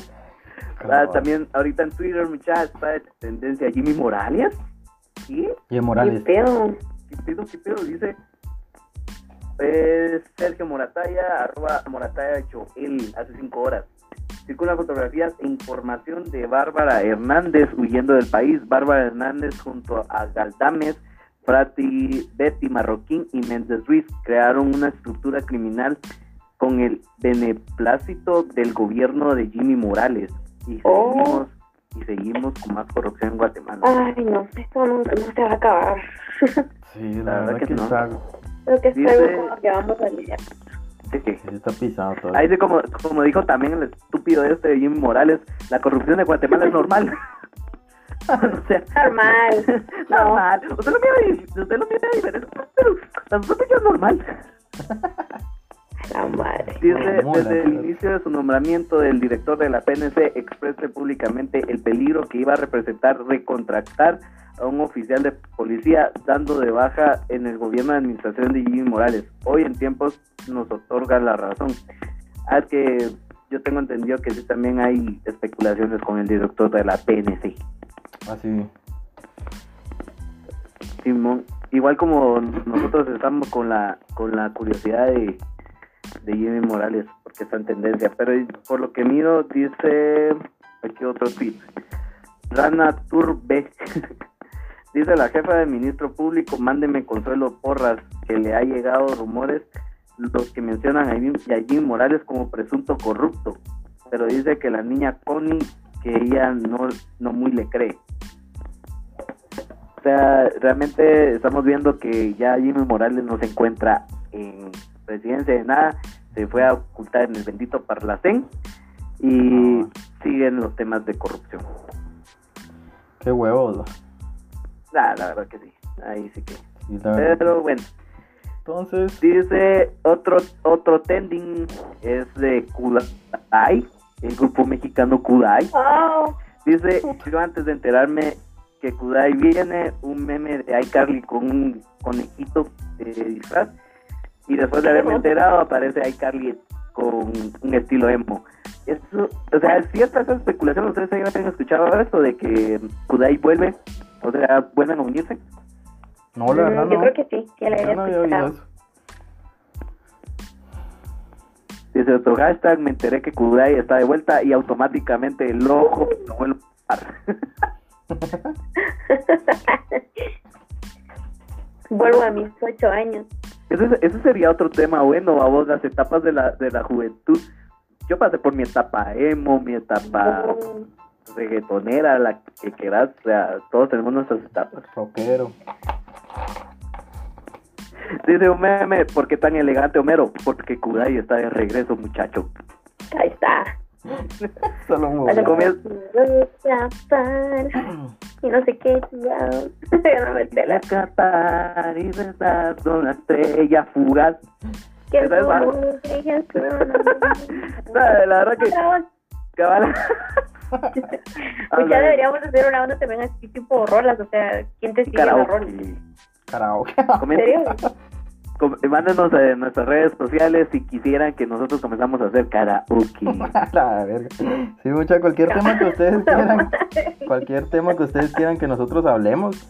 Ah, también ahorita en Twitter, muchachos, está de tendencia Jimmy Morales. ¿Qué? Y Qué Morales. pedo. ¿Qué pedo? ¿Qué pedo? Dice es Sergio Morataya, arroba Morataya Joel, hace cinco horas. Circulan fotografías e información de Bárbara Hernández huyendo del país. Bárbara Hernández junto a Galdames, Frati, Betty Marroquín y Méndez Ruiz crearon una estructura criminal con el beneplácito del gobierno de Jimmy Morales. Y Oh. seguimos, y seguimos con más corrupción en Guatemala. Ay, no. Esto no, no se va a acabar. Sí, la, La verdad, verdad que, que no. está, Creo que es Dice- algo con lo que vamos a lidiar. Sí, sí. está pisado todo. Ahí dice como, como dijo también el estúpido este de Jimmy Morales, la corrupción de Guatemala es normal. o sea, Normal. normal. Usted lo mira, usted lo mira diferente, pero nosotros ya es normal. La madre. Dice, Mola, desde el inicio de su nombramiento, el director de la PNC exprese públicamente el peligro que iba a representar recontractar a un oficial de policía dando de baja en el gobierno de administración de Jimmy Morales. Hoy en tiempos nos otorga la razón. Es que yo tengo entendido que sí también hay especulaciones con el director de la PNC. Así. Simón, igual como nosotros estamos con la con la curiosidad de, de Jimmy Morales, porque está en tendencia, pero por lo que miro dice aquí otro tweet. Rana Turbe dice la jefa del ministro público, mándeme Consuelo Porras, que le ha llegado rumores los que mencionan a Jimmy Morales como presunto corrupto, pero dice que la niña Connie que ella no, no muy le cree. O sea, realmente estamos viendo que ya Jimmy Morales no se encuentra en presidencia de nada, se fue a ocultar en el bendito Parlacén y siguen los temas de corrupción. Qué huevos. ¿No? Ah, la verdad que sí, ahí sí que. Sí. Pero bueno, Entonces, dice otro otro trending es de Kudai, el grupo mexicano Kudai. Oh, Dice, yo antes de enterarme que Kudai viene, un meme de iCarly con un conejito de disfraz, y después de haberme enterado aparece iCarly con un estilo emo. Eso, o sea, es cierta esa especulación, ustedes ya han escuchado eso de que Kudai vuelve, o sea, vuelven a unirse. no, la verdad mm, yo no. creo que sí, que la había no había eso. Dice otro hashtag, me enteré que Kudai está de vuelta y automáticamente el ojo lo vuelve a parar. Vuelvo a mis ocho años. Ese, ese sería otro tema bueno, a vos, las etapas de la, de la juventud. Yo pasé por mi etapa emo, mi etapa reggaetonera, la que quieras, o sea, todos tenemos nuestras etapas. Rockero. Dice un meme, ¿por qué tan elegante Homero? Porque Kudai está de regreso, muchacho. Ahí está. Solo escapar, Y no sé qué. No la escapar y rezar con la estrella fugaz. Que es la verdad que cabal. Pues ya deberíamos hacer una onda también así tipo rolas, o sea, ¿quién te sigue? Karaoke. Karaoke. ¿En Comenta- serio? com- Mándenos en nuestras redes sociales si quisieran que nosotros comenzamos a hacer karaoke. la verga. Sí, mucha, cualquier tema que ustedes quieran, cualquier tema que ustedes quieran que nosotros hablemos,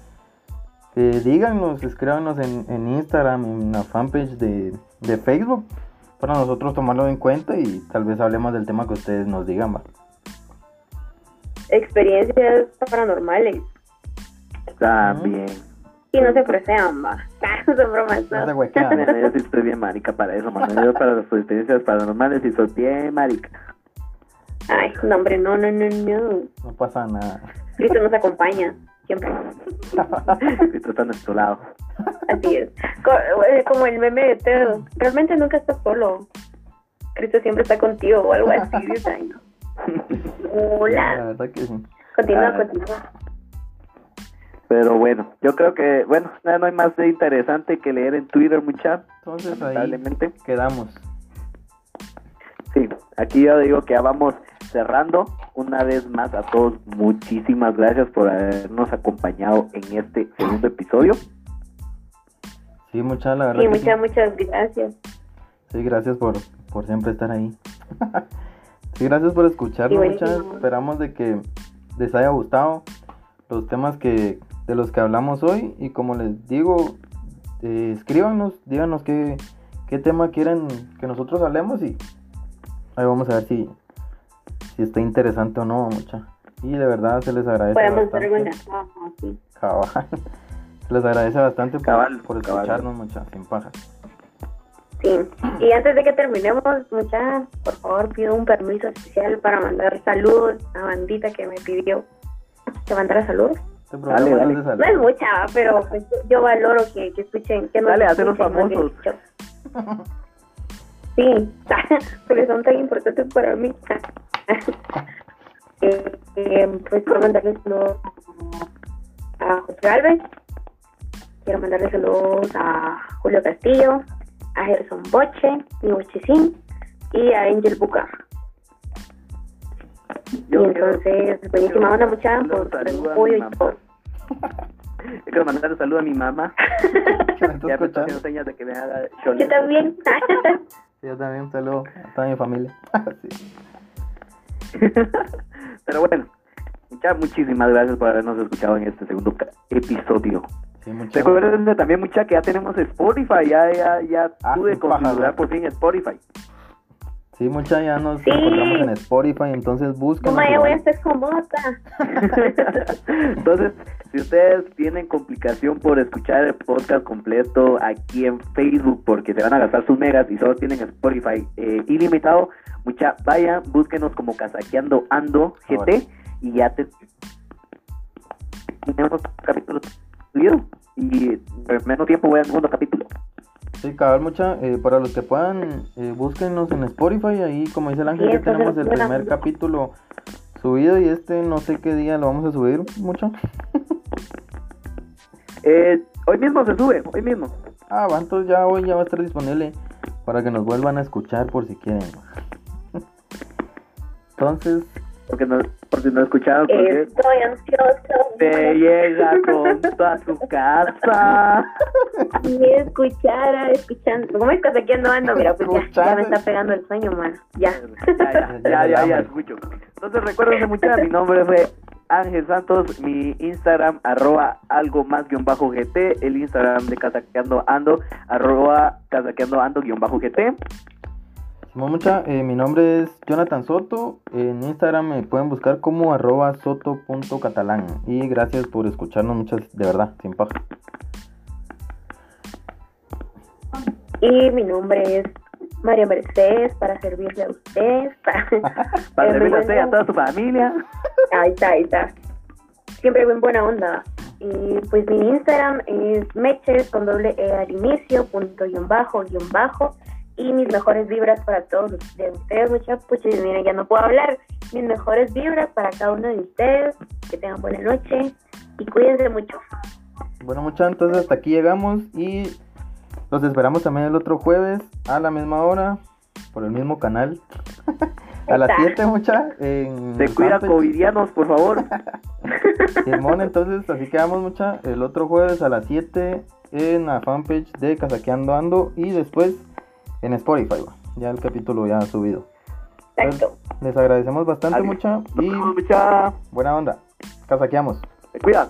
eh, díganos, escríbanos en, en Instagram, en la fanpage de, de Facebook, para nosotros tomarlo en cuenta y tal vez hablemos del tema que ustedes nos digan, va. Experiencias paranormales. También. Y no se presean, va. Son bromas, No se ¿no? huequean, Mira, yo sí estoy bien marica para eso, mano. Yo para las experiencias paranormales y soy bien marica. Ay, no, hombre, no, no, no, no. no pasa nada. Cristo nos acompaña, siempre. Cristo está a nuestro lado. Así es. Eh, Como el meme de Teo. Realmente nunca estás solo. Cristo siempre está contigo o algo así. dice, ay, no. Hola. La verdad que sí. Continúa, Ah. continúa. Pero bueno, yo creo que, bueno, nada, no hay más de interesante que leer en Twitter, mucha, Entonces ahí lamentablemente. quedamos. Sí, aquí yo digo que ya vamos cerrando. Una vez más a todos, muchísimas gracias por habernos acompañado en este segundo episodio. Sí, mucha, la verdad. Sí. muchas, muchas gracias. Sí, gracias por, por siempre estar ahí. sí, gracias por escucharnos, buenísimo. Esperamos de que les haya gustado los temas que de los que hablamos hoy y como les digo, eh, escríbanos, díganos qué, qué tema quieren que nosotros hablemos y ahí vamos a ver si, si está interesante o no, mucha. Y de verdad se les agradece Podemos bastante. Ajá, sí. Cabal. Se les agradece bastante por, Cabal, por escucharnos, muchas, sin pajas. Sí, y antes de que terminemos, muchachos, por favor pido un permiso especial para mandar saludos a bandita que me pidió que mandara saludos. Este Dale, no dale. No es mucha, pero pues, yo valoro que, que escuchen, que nos Dale, más bien famosos. dicho. Sí, porque son tan importantes para mí. Eh, eh, pues quiero mandarle saludos a José Galvez, quiero mandarle saludos a Julio Castillo, a Gerson Boche, mi Bochecín y a Angel Buca. Yo y entonces, buenísima onda, muchachos, por el apoyo y todo. Yo quiero mandar un saludo a mi mamá. ¿Me estás Ya me está haciendo señas de que me haga Yo también. Yo también, un saludo a toda mi familia. Sí. Pero bueno, muchas, muchísimas gracias por habernos escuchado en este segundo episodio. Sí, Recuerden de también mucha que ya tenemos Spotify, ya ya ya Ah, pude configurar ¿no? por fin Spotify. Sí, mucha ya nos Sí. encontramos en Spotify, entonces busquen. Ya voy a ser famosa. Entonces, si ustedes tienen complicación por escuchar el podcast completo aquí en Facebook porque se van a gastar sus megas y solo tienen Spotify eh, ilimitado, mucha vayan, búsquenos como Casaqueando Ando GT Ahora. y ya te tenemos capítulos subidos y en menos tiempo voy al segundo capítulo. Sí, cabal, mucha. eh, para los que puedan, eh, búsquenos en Spotify. Ahí, como dice el ángel, Sí, ya eso tenemos el buena primer capítulo subido y este no sé qué día lo vamos a subir mucho. Eh, hoy mismo se sube, hoy mismo. Ah, va, entonces ya hoy ya va a estar disponible para que nos vuelvan a escuchar por si quieren. Entonces, Porque no, porque no escucharon, porque Estoy ansioso te llega con toda su casa. de escuchar, a escuchando. ¿Cómo es que aquí ando ando? Mira, pues ya, ya me está pegando el sueño, mano. Ya. ya, ya, ya, ya, escucho. Entonces recuerden mucho, mi nombre fue Ángel Santos, mi Instagram, arroba algo más guion bajo GT, el Instagram de Casaqueando Ando, arroba Casaqueando Ando guion bajo GT. Simón Mucha, eh, mi nombre es Jonathan Soto. En Instagram me pueden buscar como arroba soto.catalán. Y gracias por escucharnos muchas, de verdad, sin paja. Y mi nombre es María Mercedes para servirle a ustedes. Para, Para servirle a usted y a toda su familia. Ahí está, ahí está. Siempre bien buena onda. Y pues mi Instagram es meches con doble e al inicio, punto guion bajo, guion bajo. Y mis mejores vibras para todos de ustedes, muchachos. Pues miren, ya no puedo hablar. Mis mejores vibras para cada uno de ustedes. Que tengan buena noche y cuídense mucho. Bueno, mucha, entonces hasta aquí llegamos y los esperamos también el otro jueves a la misma hora por el mismo canal. a las Está. 7, mucha. En Se cuida covidianos, por favor. Simón, entonces así quedamos mucha. El otro jueves a las 7 en la fanpage de Casaqueando Ando y después en Spotify. va. Ya el capítulo ya ha subido. Exacto. Les agradecemos bastante Adiós. mucha y Mucha. buena onda. Casaqueamos. Cuidan.